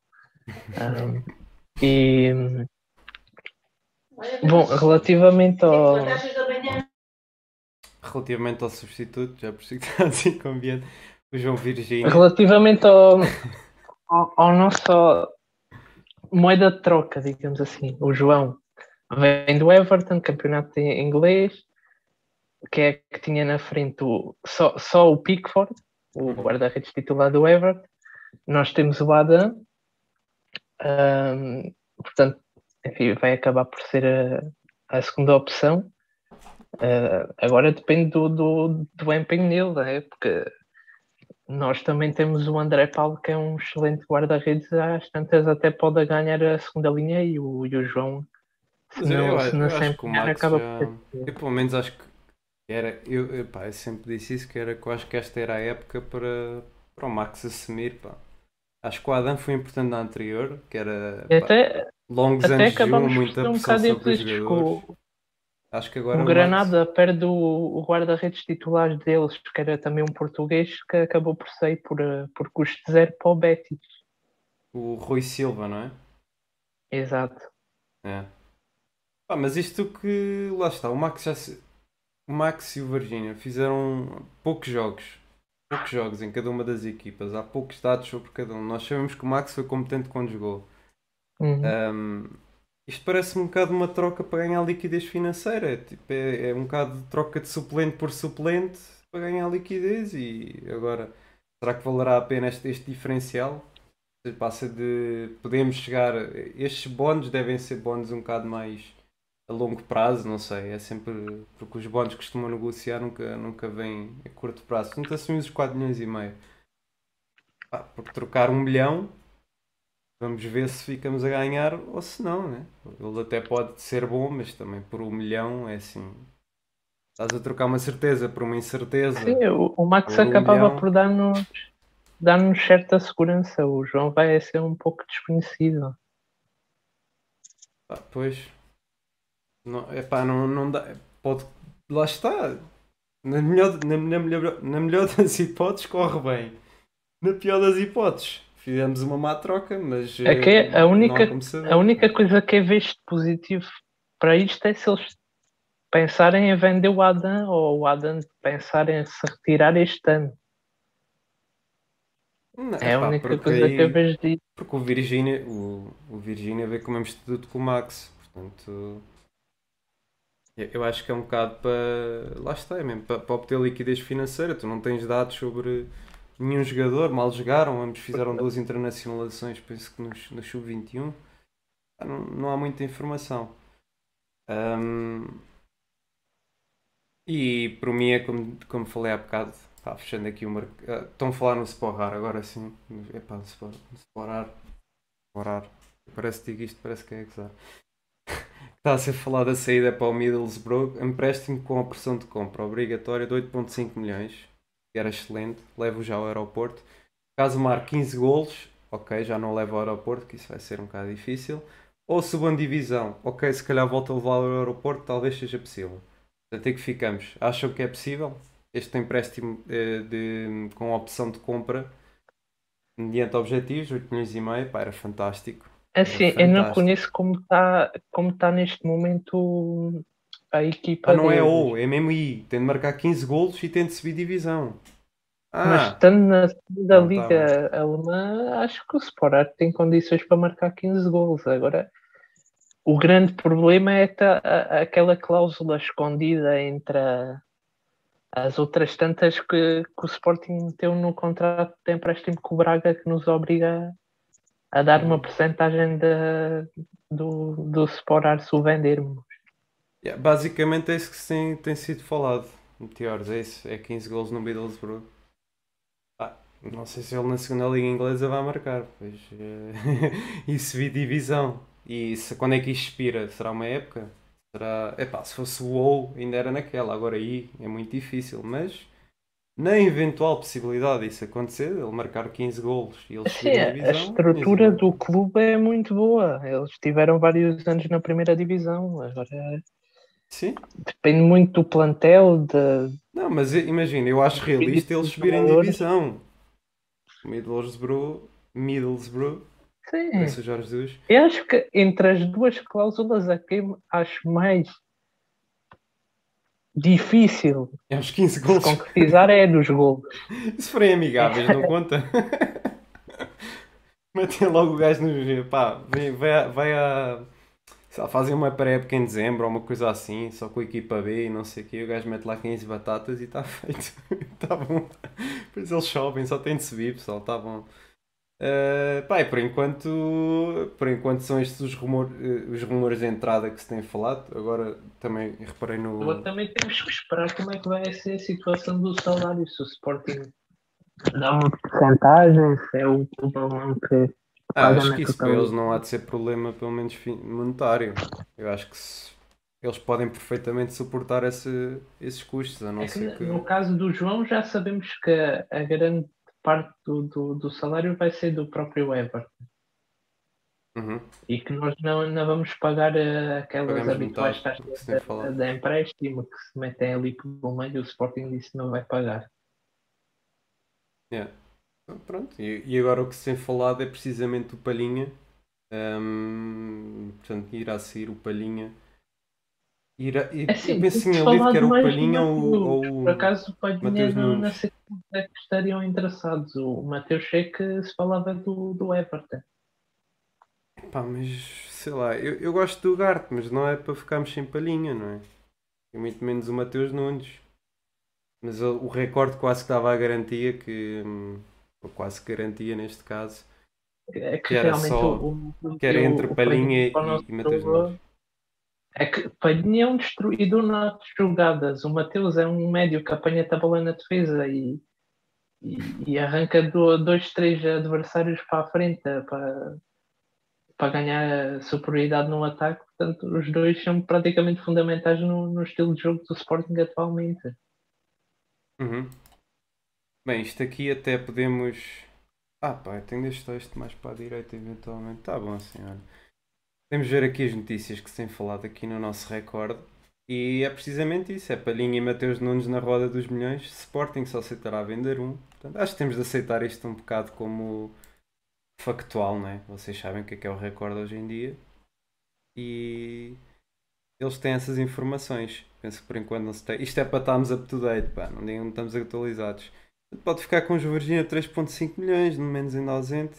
Speaker 2: Um, e bom, relativamente ao
Speaker 1: relativamente ao substituto, já por si que está assim com ambiente, o João Virgínia.
Speaker 2: Relativamente ao, ao, ao nosso moeda de troca, digamos assim, o João vem do Everton, campeonato inglês, que é que tinha na frente o, só, só o Pickford, o guarda-redes titular do Everton. Nós temos o Adam, ahm, portanto, enfim, vai acabar por ser a, a segunda opção. Ah, agora depende do, do, do empenho dele, não é? porque nós também temos o André Paulo, que é um excelente guarda-redes, às tantas até pode ganhar a segunda linha e o, e o João, se não,
Speaker 1: eu,
Speaker 2: se
Speaker 1: eu
Speaker 2: não
Speaker 1: acho que o Max
Speaker 2: acaba
Speaker 1: já-
Speaker 2: por.
Speaker 1: Eu pelo menos acho que era. Eu, eu, pá, eu sempre disse isso, que era que eu acho que esta era a época para, para o Max assumir, pá. Acho que o Adam foi importante na anterior, que era pá,
Speaker 2: até,
Speaker 1: longos
Speaker 2: até
Speaker 1: anos de
Speaker 2: por
Speaker 1: muita
Speaker 2: um
Speaker 1: pressão
Speaker 2: bocado
Speaker 1: sobre os jogadores. Acho que agora
Speaker 2: o
Speaker 1: o
Speaker 2: Granada perde o, o guarda-redes titulares deles, que era também um português, que acabou por sair por, eh, por custo zero para o Betis.
Speaker 1: O Rui Silva, não é?
Speaker 2: Exato.
Speaker 1: É. Pá, mas isto que. Lá está, o Max já se- Max e o Virginia fizeram poucos jogos. Poucos jogos em cada uma das equipas. Há poucos dados sobre cada um. Nós sabemos que o Max foi competente quando jogou.
Speaker 2: Uhum.
Speaker 1: Um, isto parece um bocado uma troca para ganhar liquidez financeira. Tipo, é, é um bocado de troca de suplente por suplente para ganhar liquidez. E agora, será que valerá a pena este, este diferencial? Passa de. Podemos chegar. Estes bónus devem ser bónus um bocado mais a longo prazo, não sei. É sempre. Porque os bónus que costumam negociar nunca, nunca vêm a curto prazo. Portanto, assumimos os 4 milhões e meio. Pá, porque trocar um milhão Vamos ver se ficamos a ganhar ou se não, né? Ele até pode ser bom, mas também por um milhão é assim. Estás a trocar uma certeza por uma incerteza.
Speaker 2: Sim, o, o Max
Speaker 1: Por
Speaker 2: acabava
Speaker 1: milhão.
Speaker 2: por dar-nos dar-nos certa segurança. O João vai ser um pouco desconhecido.
Speaker 1: Pá, pois. Não, epá, não, não dá. Pode. Lá está. Na melhor, na, na melhor, na melhor das hipóteses corre bem. Na pior das hipóteses, fizemos uma má troca, mas.
Speaker 2: É que
Speaker 1: eh,
Speaker 2: a única-
Speaker 1: como.
Speaker 2: A única coisa que é visto positivo para isto é se eles pensarem em vender o Adam ou o Adam pensarem em se retirar este ano.
Speaker 1: Não,
Speaker 2: É a única coisa
Speaker 1: aí-
Speaker 2: que eu vejo disso.
Speaker 1: Porque o Virgínia, o, o Virgínia veio com o mesmo estatuto que o Max, portanto eu, acho que é um bocado para lá está, é mesmo para, para obter liquidez financeira, tu não tens dados sobre nenhum jogador, mal jogaram, ambos fizeram duas internacionalizações, penso que nos, no Sub-21 Ah, não, não há muita informação. Ahm, e para mim é como, como falei há bocado, pá, fechando aqui o mercado. estão a falar no Sporrar agora sim. Epá, no Spor- no Sporrar. Sporrar. Parece que digo isto, parece que é gozar. Está a ser falado a saída para o Middlesbrough, empréstimo com opção de compra obrigatória de 8.5 milhões, que era excelente, levo já ao aeroporto. Caso marque 15 golos, ok, já não levo ao aeroporto, que isso vai ser um bocado difícil. Ou segunda divisão, ok, se calhar volto a levar ao aeroporto, talvez seja possível. Portanto, é que ficamos. Acham que é possível? Este empréstimo eh, de, com opção de compra, mediante objetivos, 8 milhões e meio, pá, era fantástico.
Speaker 2: Assim,
Speaker 1: Era
Speaker 2: eu não conheço como está como tá neste momento a equipa
Speaker 1: Ah, não é
Speaker 2: deles.
Speaker 1: ou, é mesmo I. Tem de marcar 15 golos e tem de subir divisão.
Speaker 2: Mas
Speaker 1: Ah,
Speaker 2: estando na segunda
Speaker 1: Não, tá
Speaker 2: liga alemã, acho que o Sporting tem condições para marcar 15 gols. Agora, o grande problema é aquela cláusula escondida entre a- as outras tantas que, que o Sporting meteu no contrato de empréstimo com o Braga que nos obriga a dar uma porcentagem do, do Sporar se o vendermos.
Speaker 1: yeah, basicamente é isso que tem, tem sido falado. Meteores, é isso. É 15 golos no Middlesbrough. Ah, não sei se ele na segunda liga inglesa vai marcar. Pois, eh, e subir divisão. E se, quando é que isto expira? Será uma época? Será... Epá, se fosse o WoW ainda era naquela. Agora aí é muito difícil. Mas na eventual possibilidade disso acontecer, ele marcar 15 golos e ele
Speaker 2: Sim,
Speaker 1: a
Speaker 2: a
Speaker 1: divisão...
Speaker 2: estrutura
Speaker 1: tinhas-
Speaker 2: do clube é muito boa. Eles tiveram vários anos na primeira divisão. Agora
Speaker 1: Sim.
Speaker 2: depende muito do plantel, de,
Speaker 1: Não, mas imagina, eu acho realista eles subirem divisão. Middlesbrough, Middlesbrough,
Speaker 2: Sim.
Speaker 1: Jorge Jesus.
Speaker 2: Eu acho que entre as duas cláusulas a que acho mais difícil
Speaker 1: É uns 15
Speaker 2: de
Speaker 1: gols.
Speaker 2: concretizar é dos gols.
Speaker 1: Se forem amigáveis, não conta? Metem logo o gajo no. pá, vai, a- vai a. lá, fazem uma pré-época em dezembro ou uma coisa assim, só com a equipa B e não sei o quê. O gajo mete lá 15 batatas e está feito. Está bom. Depois eles chovem, só tem de subir, pessoal, está bom. Uh, pá, por enquanto, por enquanto são estes os, rumor, eh, os rumores de entrada que se tem falado. Agora também reparei no.
Speaker 2: Agora também temos que esperar como é que vai ser a situação do salário, se o Sporting dá uma porcentagem, se é o alemão que
Speaker 1: Ah, acho que isso para eles não há de ser problema, pelo menos monetário. Eu acho que se- eles podem perfeitamente suportar esse- esses custos, a não
Speaker 2: É que
Speaker 1: ser que.
Speaker 2: no caso do João já sabemos que a grande parte do, do, do salário vai ser do próprio Everton
Speaker 1: Uhum.
Speaker 2: e que nós não, não vamos pagar eh, aquelas
Speaker 1: Pagamos
Speaker 2: habituais
Speaker 1: metade,
Speaker 2: taxas da, da empréstimo que se metem ali pelo meio o Sporting disse não vai pagar.
Speaker 1: Yeah. Pronto, e, e agora o que se tem falado é precisamente o Palhinha. Ahm, portanto, irá sair o Palhinha. Irá, e,
Speaker 2: É assim,
Speaker 1: eu tinha lido que era o Palhinha ou, ou
Speaker 2: Por acaso o Palhinha não, não sei é que estariam interessados. O Mateus sei que se falava do, do Everton.
Speaker 1: Pá, mas sei lá, eu, eu gosto do Garte, mas não é para ficarmos sem palhinha, não é? E muito menos o Mateus Nunes. Mas o, o recorde quase que dava a garantia que. hum, ou quase que garantia neste caso.
Speaker 2: É que,
Speaker 1: Que era só-
Speaker 2: o, o,
Speaker 1: Que era entre Palhinha e, e Mateus Nunes.
Speaker 2: É que Palhinha é um destruidor nas jogadas. O Mateus é um médio que apanha a bola na defesa e, e, e arranca do, dois, três adversários para a frente eh, para, para ganhar superioridade no ataque. Portanto, os dois são praticamente fundamentais no, no estilo de jogo do Sporting atualmente.
Speaker 1: Uhum. Bem, isto aqui até podemos. Ah, pá, eu tenho este texto mais para a direita, eventualmente. Tá bom, assim, olha. Podemos ver aqui as notícias que se têm falado aqui no nosso recorde. E é precisamente isso: é Palhinha e Mateus Nunes na roda dos milhões. Sporting só aceitará vender um. Portanto, acho que temos de aceitar isto um bocado como factual, não é? Vocês sabem o que é que é o recorde hoje em dia. E eles têm essas informações. Penso que por enquanto não se tem. Isto é para estarmos up to date, pá, não estamos atualizados. Pode ficar com o Jorginho a 3.5 milhões, no menos ainda ausente.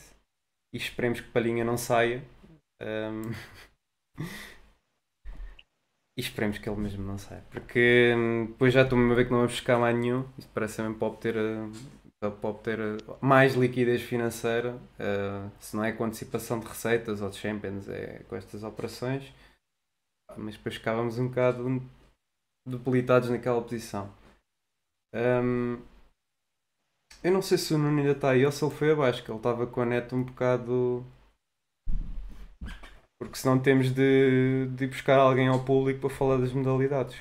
Speaker 1: E esperemos que Palhinha não saia. Ahm, E esperemos que ele mesmo não saia. Porque hum, depois já estou-me a ver que não vamos buscar mais nenhum. Isto parece mesmo para obter, ah, para obter ah, mais liquidez financeira. ah, se não é com antecipação de receitas ou de Champions, é com estas operações. Ah, Mas depois ficávamos um bocado debilitados naquela posição. Hum, eu não sei se o Nuno ainda está aí ou se ele foi abaixo, que ele estava com a neta um bocado. Porque senão temos de, de ir buscar alguém ao público para falar das modalidades.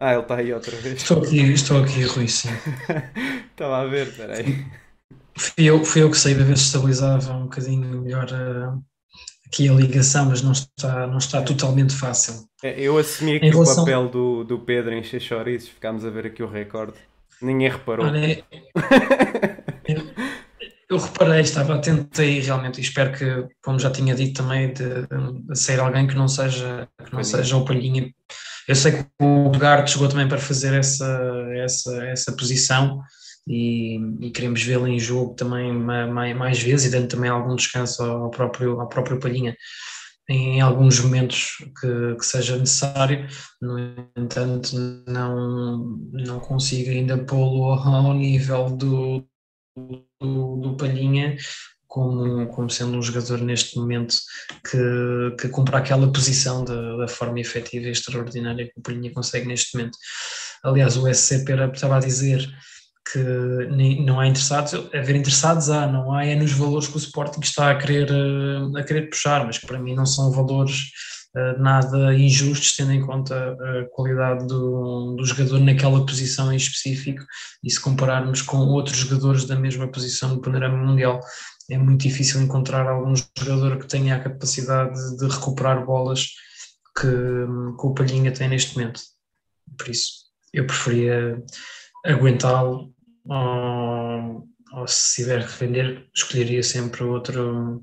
Speaker 1: Ah, ele está aí outra vez.
Speaker 3: Estou aqui, estou aqui, Rui, sim.
Speaker 1: Estava a ver, peraí.
Speaker 3: Fui eu, fui eu que saí para ver se estabilizava um bocadinho melhor eh, aqui a ligação, mas não está, não está totalmente fácil.
Speaker 1: É, Eu assumi aqui o papel do, do Pedro em chouriços, ficámos a ver aqui o recorde. Ninguém reparou.
Speaker 3: Olha, eu, eu reparei, estava atento aí realmente e espero que, como já tinha dito também, de, de sair alguém que não seja, que não
Speaker 1: Palhinha.
Speaker 3: seja o Palhinha. Eu sei que o Garte chegou também para fazer essa, essa, essa posição e, e queremos vê-lo em jogo também ma- ma- mais, vezes e dando também algum descanso ao próprio, ao próprio Palhinha em alguns momentos que, que seja necessário. No entanto, não, não consigo ainda pô-lo ao nível do, do, do Palhinha como, como sendo um jogador neste momento que, que cumpra aquela posição da, da forma efetiva e extraordinária que o Palhinha consegue neste momento. Aliás, o SC Pera estava a dizer que não há interessados, haver interessados há, não há é nos valores que o Sporting está a querer, eh, a querer puxar, mas que para mim não são valores nada injustos, tendo em conta a qualidade do, do jogador naquela posição em específico, e se compararmos com outros jogadores da mesma posição no panorama mundial, é muito difícil encontrar algum jogador que tenha a capacidade de recuperar bolas que, que o Palhinha tem neste momento. Por isso, eu preferia aguentá-lo ou, ou se tiver que vender, escolheria sempre outro,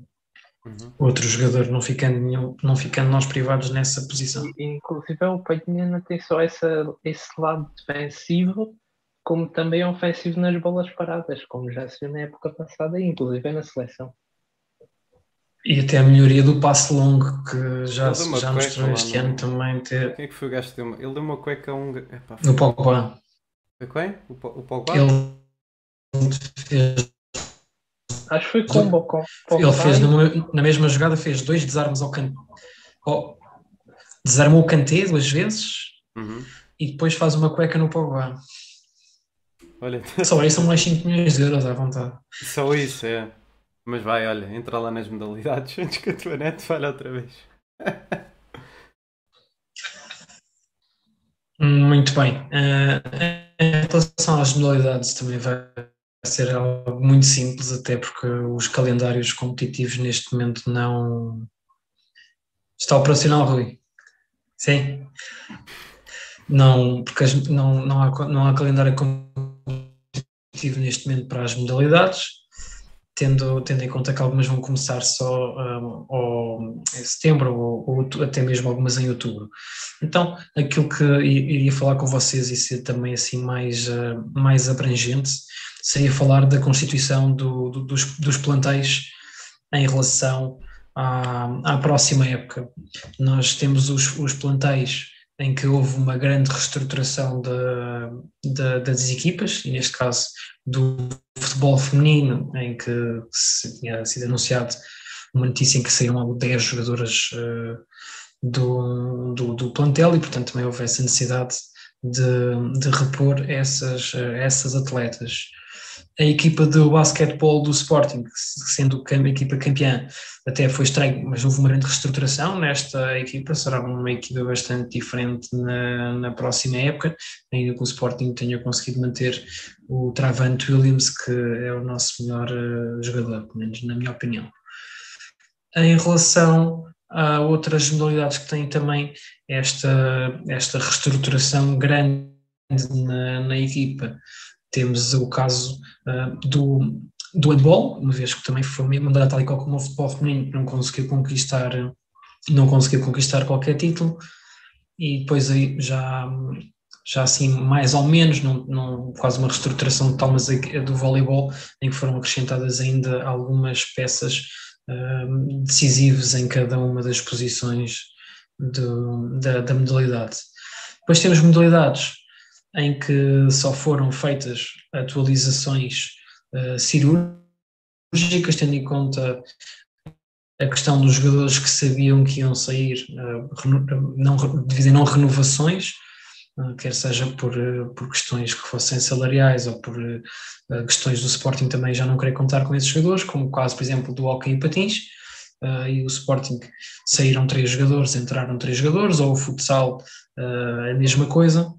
Speaker 3: uhum. outro jogador, não ficando, não ficando nós privados nessa posição.
Speaker 2: Inclusive o Peitinha não tem só essa, esse lado defensivo, como também ofensivo nas bolas paradas, como já se viu na época passada, inclusive na seleção.
Speaker 3: E até a melhoria do passe longo, que já, já mostrou este ano também ter.
Speaker 1: Quem é que foi o gajo que deu uma... Ele deu uma cueca a um.
Speaker 3: Epá, foi... O Pogba.
Speaker 1: Foi quem? O, o Pogba?
Speaker 3: Ele fez.
Speaker 2: Acho que foi combo com
Speaker 3: Pogba. Ele fez numa, na mesma jogada, fez dois desarmes ao canto. Oh, desarmou o Kanté duas vezes
Speaker 1: uhum.
Speaker 3: e depois faz uma cueca no Pogba.
Speaker 1: Olha.
Speaker 3: Só aí são mais 5 milhões de euros à vontade.
Speaker 1: Só isso, é. Mas vai, olha, entra lá nas modalidades antes que a tua net falhe outra vez.
Speaker 3: Muito bem. Uh, em relação às modalidades, também vai ser algo muito simples, até porque os calendários competitivos neste momento não. Está operacional, Rui? Sim? Não, porque não, não, há, não há calendário competitivo neste momento para as modalidades tendo, tendo em conta que algumas vão começar só um, em setembro ou, ou, até mesmo algumas em outubro. Então, aquilo que iria falar com vocês e ser também assim mais, uh, mais abrangente seria falar da constituição do, do, dos, dos plantéis em relação à, à próxima época. Nós temos os, os plantéis em que houve uma grande reestruturação de, de, das equipas, e neste caso do futebol feminino, em que se tinha sido anunciado uma notícia em que saíram logo 10 jogadoras uh, do, do, do, plantel e, portanto, também houve essa necessidade de, de repor essas, uh, essas atletas a equipa do basquetebol do Sporting, sendo a equipa campeã, até foi estranho, mas houve uma grande reestruturação nesta equipa, será uma equipa bastante diferente na, na próxima época, ainda que o Sporting tenha conseguido manter o Travante Williams, que é o nosso melhor uh, jogador, pelo menos na minha opinião. Em relação a outras modalidades que têm também esta, esta reestruturação grande na, na equipa, temos o caso uh, do, do handball, uma vez que também foi mandado tal e qual como o futebol feminino, não conseguiu conquistar, não conseguiu conquistar qualquer título, e depois aí já, já assim, mais ou menos, não, não, quase uma reestruturação total, mas do voleibol, em que foram acrescentadas ainda algumas peças uh, decisivas em cada uma das posições do, da, da modalidade. Depois temos modalidades em que só foram feitas atualizações uh, cirúrgicas, tendo em conta a questão dos jogadores que sabiam que iam sair, uh, não, não renovações, uh, quer seja por, por questões que fossem salariais ou por questões do Sporting também já não querer contar com esses jogadores, como o caso, por exemplo, do Hockey em Patins, Uh, e o Sporting saíram três jogadores, entraram três jogadores, ou o futsal uh, a mesma coisa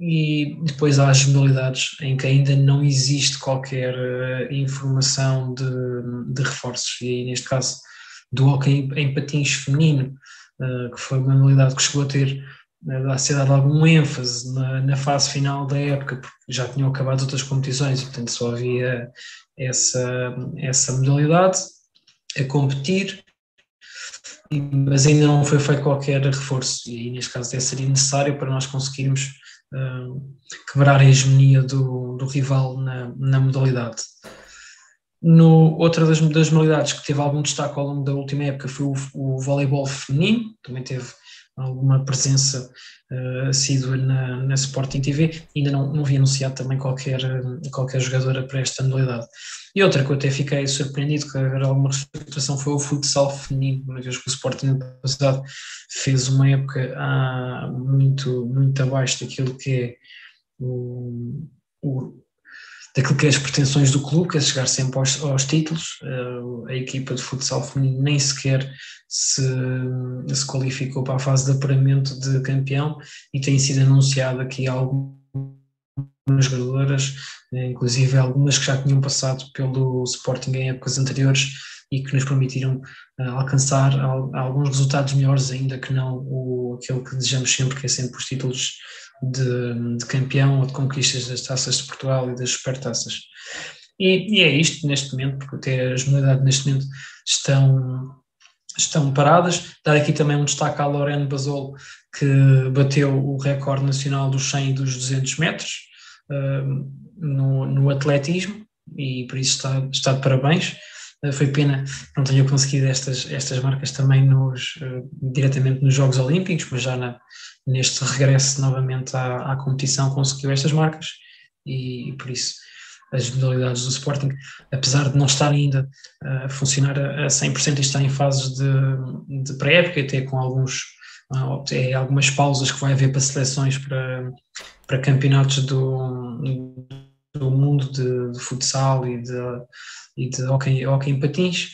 Speaker 3: e depois há as modalidades em que ainda não existe qualquer uh, informação de, de, reforços, e aí neste caso do hockey em patins feminino, uh, que foi uma modalidade que chegou a ter uh, a ser dado algum ênfase na, na, fase final da época, porque já tinham acabado outras competições e portanto só havia essa, essa modalidade a competir, mas ainda não foi feito qualquer reforço, e neste caso até seria necessário para nós conseguirmos quebrar a hegemonia do, do rival na, na modalidade. No, outra das, das modalidades que teve algum destaque ao longo da última época foi o, o voleibol feminino, também teve alguma presença uh, assídua na, na Sporting TV, ainda não, não vi anunciado também qualquer, qualquer jogadora para esta modalidade. E outra que eu até fiquei surpreendido que haver alguma reestruturação foi o futsal feminino, uma vez que o Sporting no passado fez uma época ah, muito, muito abaixo daquilo que é o, o daquilo que é as pretensões do clube, que é chegar sempre aos, aos títulos. Uh, a equipa de futsal feminino nem sequer se, se qualificou para a fase de apuramento de campeão e tem sido anunciado aqui algumas jogadoras, eh, inclusive algumas que já tinham passado pelo Sporting em épocas anteriores e que nos permitiram uh, alcançar alguns resultados melhores ainda que não o, aquele que desejamos sempre, que é sempre os títulos de, de campeão ou de conquistas das taças de Portugal e das supertaças. E, e é isto neste momento, porque até as modalidades neste momento estão, estão paradas. Dar aqui também um destaque à Lorena Basol, que bateu o recorde nacional dos 100 e dos 200 metros uh, no, no atletismo, e por isso está, está de parabéns. Uh, foi pena não tenha conseguido estas, estas marcas também nos, uh, diretamente nos Jogos Olímpicos, mas já na, neste regresso novamente à, à competição conseguiu estas marcas e, e por isso as modalidades do Sporting, apesar de não estar ainda a funcionar a 100% e estar em fases de, de pré-época, até com alguns, é, algumas pausas que vai haver para seleções para, para campeonatos do, do mundo de, de futsal e de, e de hockey, hockey em patins,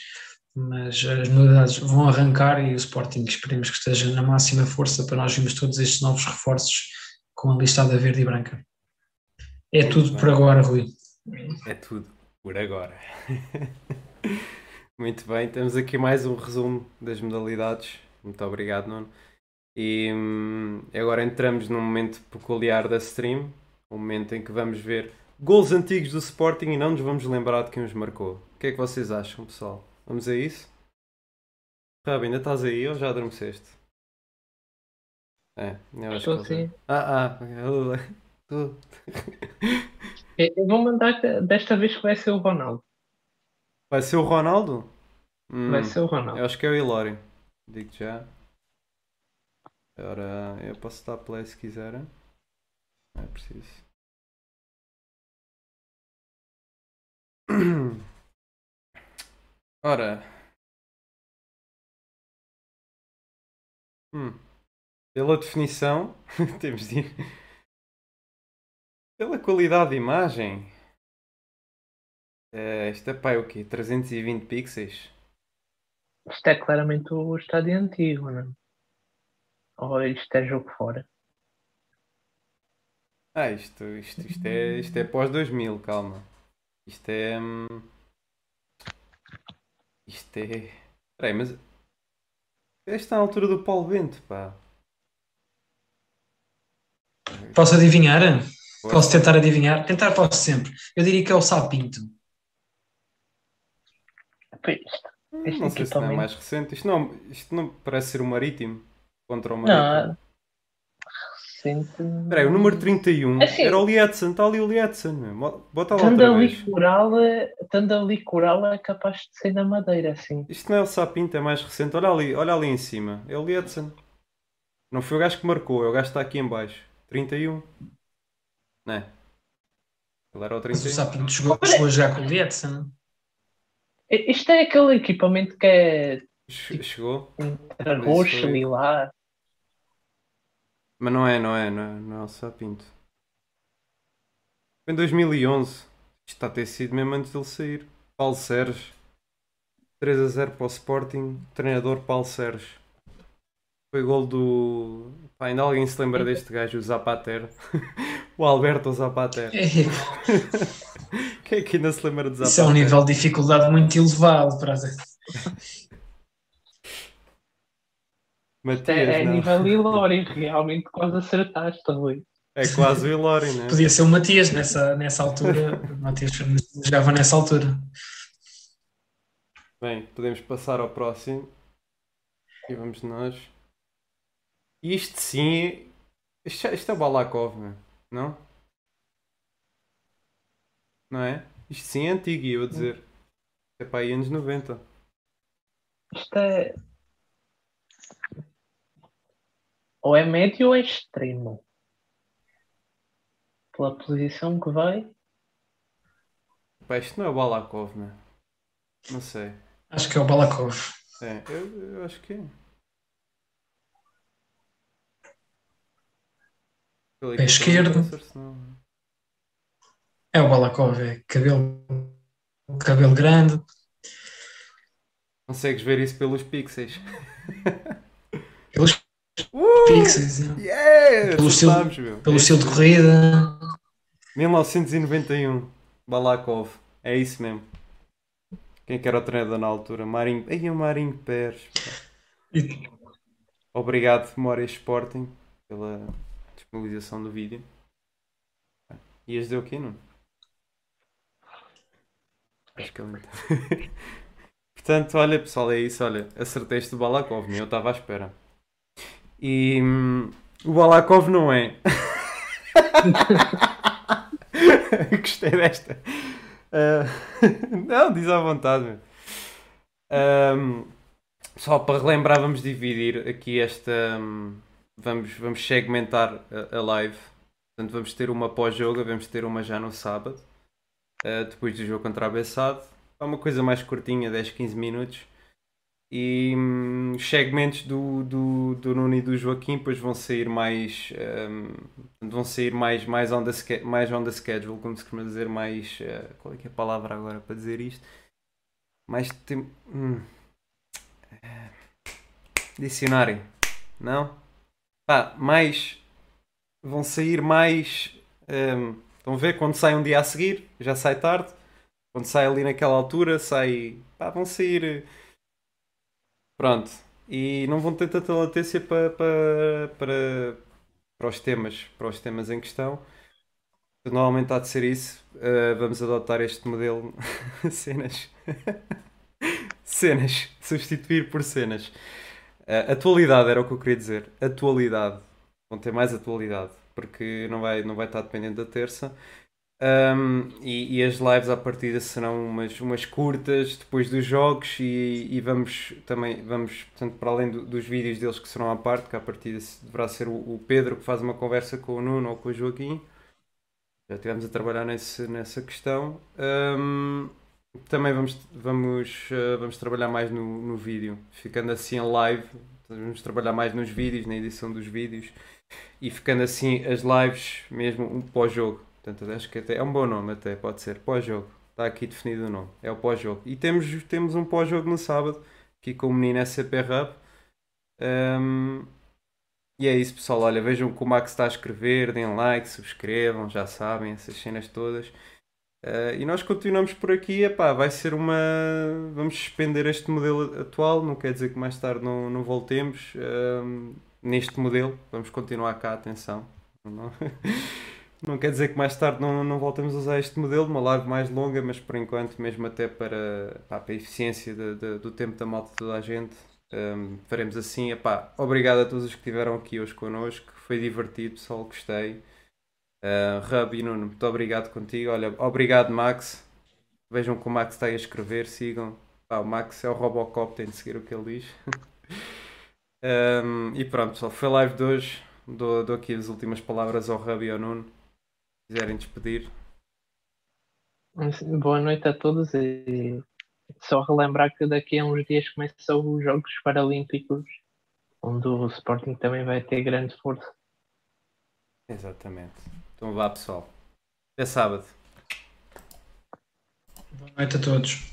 Speaker 3: mas as modalidades vão arrancar e o Sporting esperemos que esteja na máxima força para nós vermos todos estes novos reforços com a listada verde e branca. É tudo por agora, Rui.
Speaker 1: É tudo por agora. Muito bem, temos aqui mais um resumo das modalidades. Muito obrigado, Nuno. E hum, agora entramos num momento peculiar da stream, um momento em que vamos ver gols antigos do Sporting e não nos vamos lembrar de quem os marcou. O que é que vocês acham, pessoal? Vamos a isso? Rabi, ainda estás aí ou já adormeceste? É, eu acho
Speaker 2: Estou
Speaker 1: que
Speaker 2: sim.
Speaker 1: Ah, ah, eu- tu-
Speaker 2: Eu vou mandar desta vez que vai ser o Ronaldo.
Speaker 1: Vai ser o Ronaldo? Hum,
Speaker 2: Vai ser o
Speaker 1: eu
Speaker 2: Ronaldo.
Speaker 1: acho que é o Hilório. Digo já. Ora, eu posso dar play se quiserem. Não é preciso. Ora. Hum. Pela definição, temos de ir. Pela qualidade de imagem. Eh, isto é pá, o quê? 320 pixels?
Speaker 2: Isto é claramente o estádio antigo, não é? Ou isto é jogo fora.
Speaker 1: Ah, isto, isto, isto é, isto é pós 2000, calma. Isto é. Isto é. Peraí, mas. Este está na altura do Paulo Bento, pá.
Speaker 3: Posso adivinhar? Posso
Speaker 1: Força.
Speaker 3: tentar adivinhar? Tentar posso sempre. Eu diria que é o Sapinto.
Speaker 2: Isto, este
Speaker 1: Não sei se não é mais recente. Isto não, isto não parece ser o Marítimo contra o Marítimo.
Speaker 2: Não, recente.
Speaker 1: Peraí, o número 31
Speaker 2: Assim-
Speaker 1: era o Lietzen, está ali o Lietzen. Bota lá
Speaker 2: Tando
Speaker 1: outra
Speaker 2: ali
Speaker 1: vez.
Speaker 2: coral, é- tando ali coral é capaz de ser na madeira, assim.
Speaker 1: Isto não é o Sapinto, é mais recente. Olha ali, olha ali em cima. É o Lietzen. Não foi o gajo que marcou, é o gajo que está aqui em baixo. 31. Não é? Ele era o
Speaker 3: Mas o
Speaker 1: 31.
Speaker 3: Sapinto chegou, chegou a jogar com o Lietzen.
Speaker 2: Isto é aquele equipamento que é
Speaker 1: Che- Chegou.
Speaker 2: roxo e lá.
Speaker 1: Mas não é, não é, não é, não é o Sapinto. Foi em 2011. Isto está a ter sido mesmo antes dele sair. Paulo Sérgio. 3 a 0 para o Sporting. Treinador Paulo Sérgio. Foi gol do. Pá, ainda alguém se lembra deste gajo, o Zapatero? o Alberto Zapatero.
Speaker 3: É,
Speaker 1: Quem é que ainda se lembra de Zapatero?
Speaker 3: Isso é um nível de dificuldade muito elevado. Para...
Speaker 1: Matias,
Speaker 2: É, é nível Ilori, realmente quase acertaste, Rui.
Speaker 1: É quase o Hilório, né?
Speaker 3: Podia ser o Matias nessa, nessa altura. O Matias jogava nessa altura.
Speaker 1: Bem, podemos passar ao próximo. E vamos nós. Isto sim. Isto, isto é o Balakov, meu. não? Não é? Isto sim é antigo, ia dizer. É para aí anos 90.
Speaker 2: Isto é. Ou é médio ou é extremo. Pela posição que vai.
Speaker 1: Pá, isto não é o Balakov, meu. Não sei.
Speaker 3: Acho que é o Balakov.
Speaker 1: É, eu, eu acho que é.
Speaker 3: Pé esquerdo.
Speaker 1: não.
Speaker 3: É o Balakov, é cabelo, cabelo grande.
Speaker 1: Consegues ver isso pelos pixels.
Speaker 3: Pelos
Speaker 1: Uh!
Speaker 3: pixels, é.
Speaker 1: Yeah!
Speaker 3: Pelo estilo-
Speaker 1: Acertámos, meu.
Speaker 3: pelo
Speaker 1: É
Speaker 3: estilo de
Speaker 1: isso.
Speaker 3: corrida.
Speaker 1: 1991. Balakov. É isso mesmo. Quem é que era o treinador na altura? Marinho. Ei, o Marinho Pérez. Obrigado, Memória Sporting, pela disponibilização do vídeo. Ias dizer o quê, não? Acho que ele. Portanto, olha pessoal, é isso, olha, acertei este Balakov, nem eu estava à espera. E hum, o Balakov não é. Gostei desta. Uh, não, diz à vontade. Um, só para relembrar, vamos dividir aqui esta. Um, vamos, vamos segmentar a, a, live. Portanto, vamos ter uma pós-jogo, vamos ter uma já no sábado, uh, depois do jogo contra a Bessade. É uma coisa mais curtinha, 10, 15 minutos. E hum, os segmentos do, do, do Nuno e do Joaquim depois vão sair mais um, vão sair mais, mais, on the, mais on the schedule, como se costuma dizer, mais uh, qual é que é a palavra agora para dizer isto? Mais tempo. Hum. Dicionário, não? Pá, mais vão sair mais. Um, estão a ver quando sai um dia a seguir, já sai tarde. Quando sai ali naquela altura, sai. Pá, vão sair Pronto. E não vão ter tanta latência para, para, para, para os temas, para os temas em questão. Normalmente há de ser isso. Uh, vamos adotar este modelo. cenas. cenas. Substituir por cenas. Uh, atualidade era o que eu queria dizer. Atualidade. Vão ter mais atualidade. Porque não vai, não vai estar dependente da terça. Um, e, e, as lives à partida serão umas, umas curtas depois dos jogos e, e vamos também vamos portanto para além do, dos vídeos deles que serão à parte que à partida deverá ser o, o, Pedro que faz uma conversa com o Nuno ou com o Joaquim. Já estivemos a trabalhar nesse, nessa questão. Um, também vamos vamos uh, vamos trabalhar mais no, no vídeo. Ficando assim em live vamos trabalhar mais nos vídeos na edição dos vídeos. E ficando assim as lives mesmo um pós-jogo Portanto, acho que até é um bom nome, até pode ser pós-jogo. Está aqui definido o nome. É o pós-jogo. E temos, temos um pós-jogo no sábado, aqui com o menino SCP Hub. Um, e é isso, pessoal. Olha, vejam como é que está a escrever, deem like, subscrevam, já sabem, essas cenas todas. Uh, e nós continuamos por aqui. Epá, vai ser uma. Vamos suspender este modelo atual, não quer dizer que mais tarde não, não voltemos neste modelo. Vamos continuar cá, atenção. Não... Não quer dizer que mais tarde não, não voltemos a usar este modelo, uma live mais longa, mas por enquanto, mesmo até para, pá, para a eficiência de, de, do tempo da malta toda a gente, um, faremos assim. Epá, obrigado a todos os que estiveram aqui hoje connosco, foi divertido, pessoal, gostei. Uh, Rub e Nuno, muito obrigado contigo. Olha, obrigado, Max. Vejam como o Max está a escrever, sigam. Pá, o Max é o Robocop, tem de seguir o que ele diz. um, e pronto, pessoal, foi a live de hoje. Dou, dou aqui as últimas palavras ao Rub e ao Nuno quiserem despedir.
Speaker 2: Boa noite a todos e só relembrar que daqui a uns dias começam os Jogos Paralímpicos, onde o Sporting também vai ter grande força.
Speaker 1: Exatamente. Então vá pessoal. Até sábado.
Speaker 3: Boa noite a todos.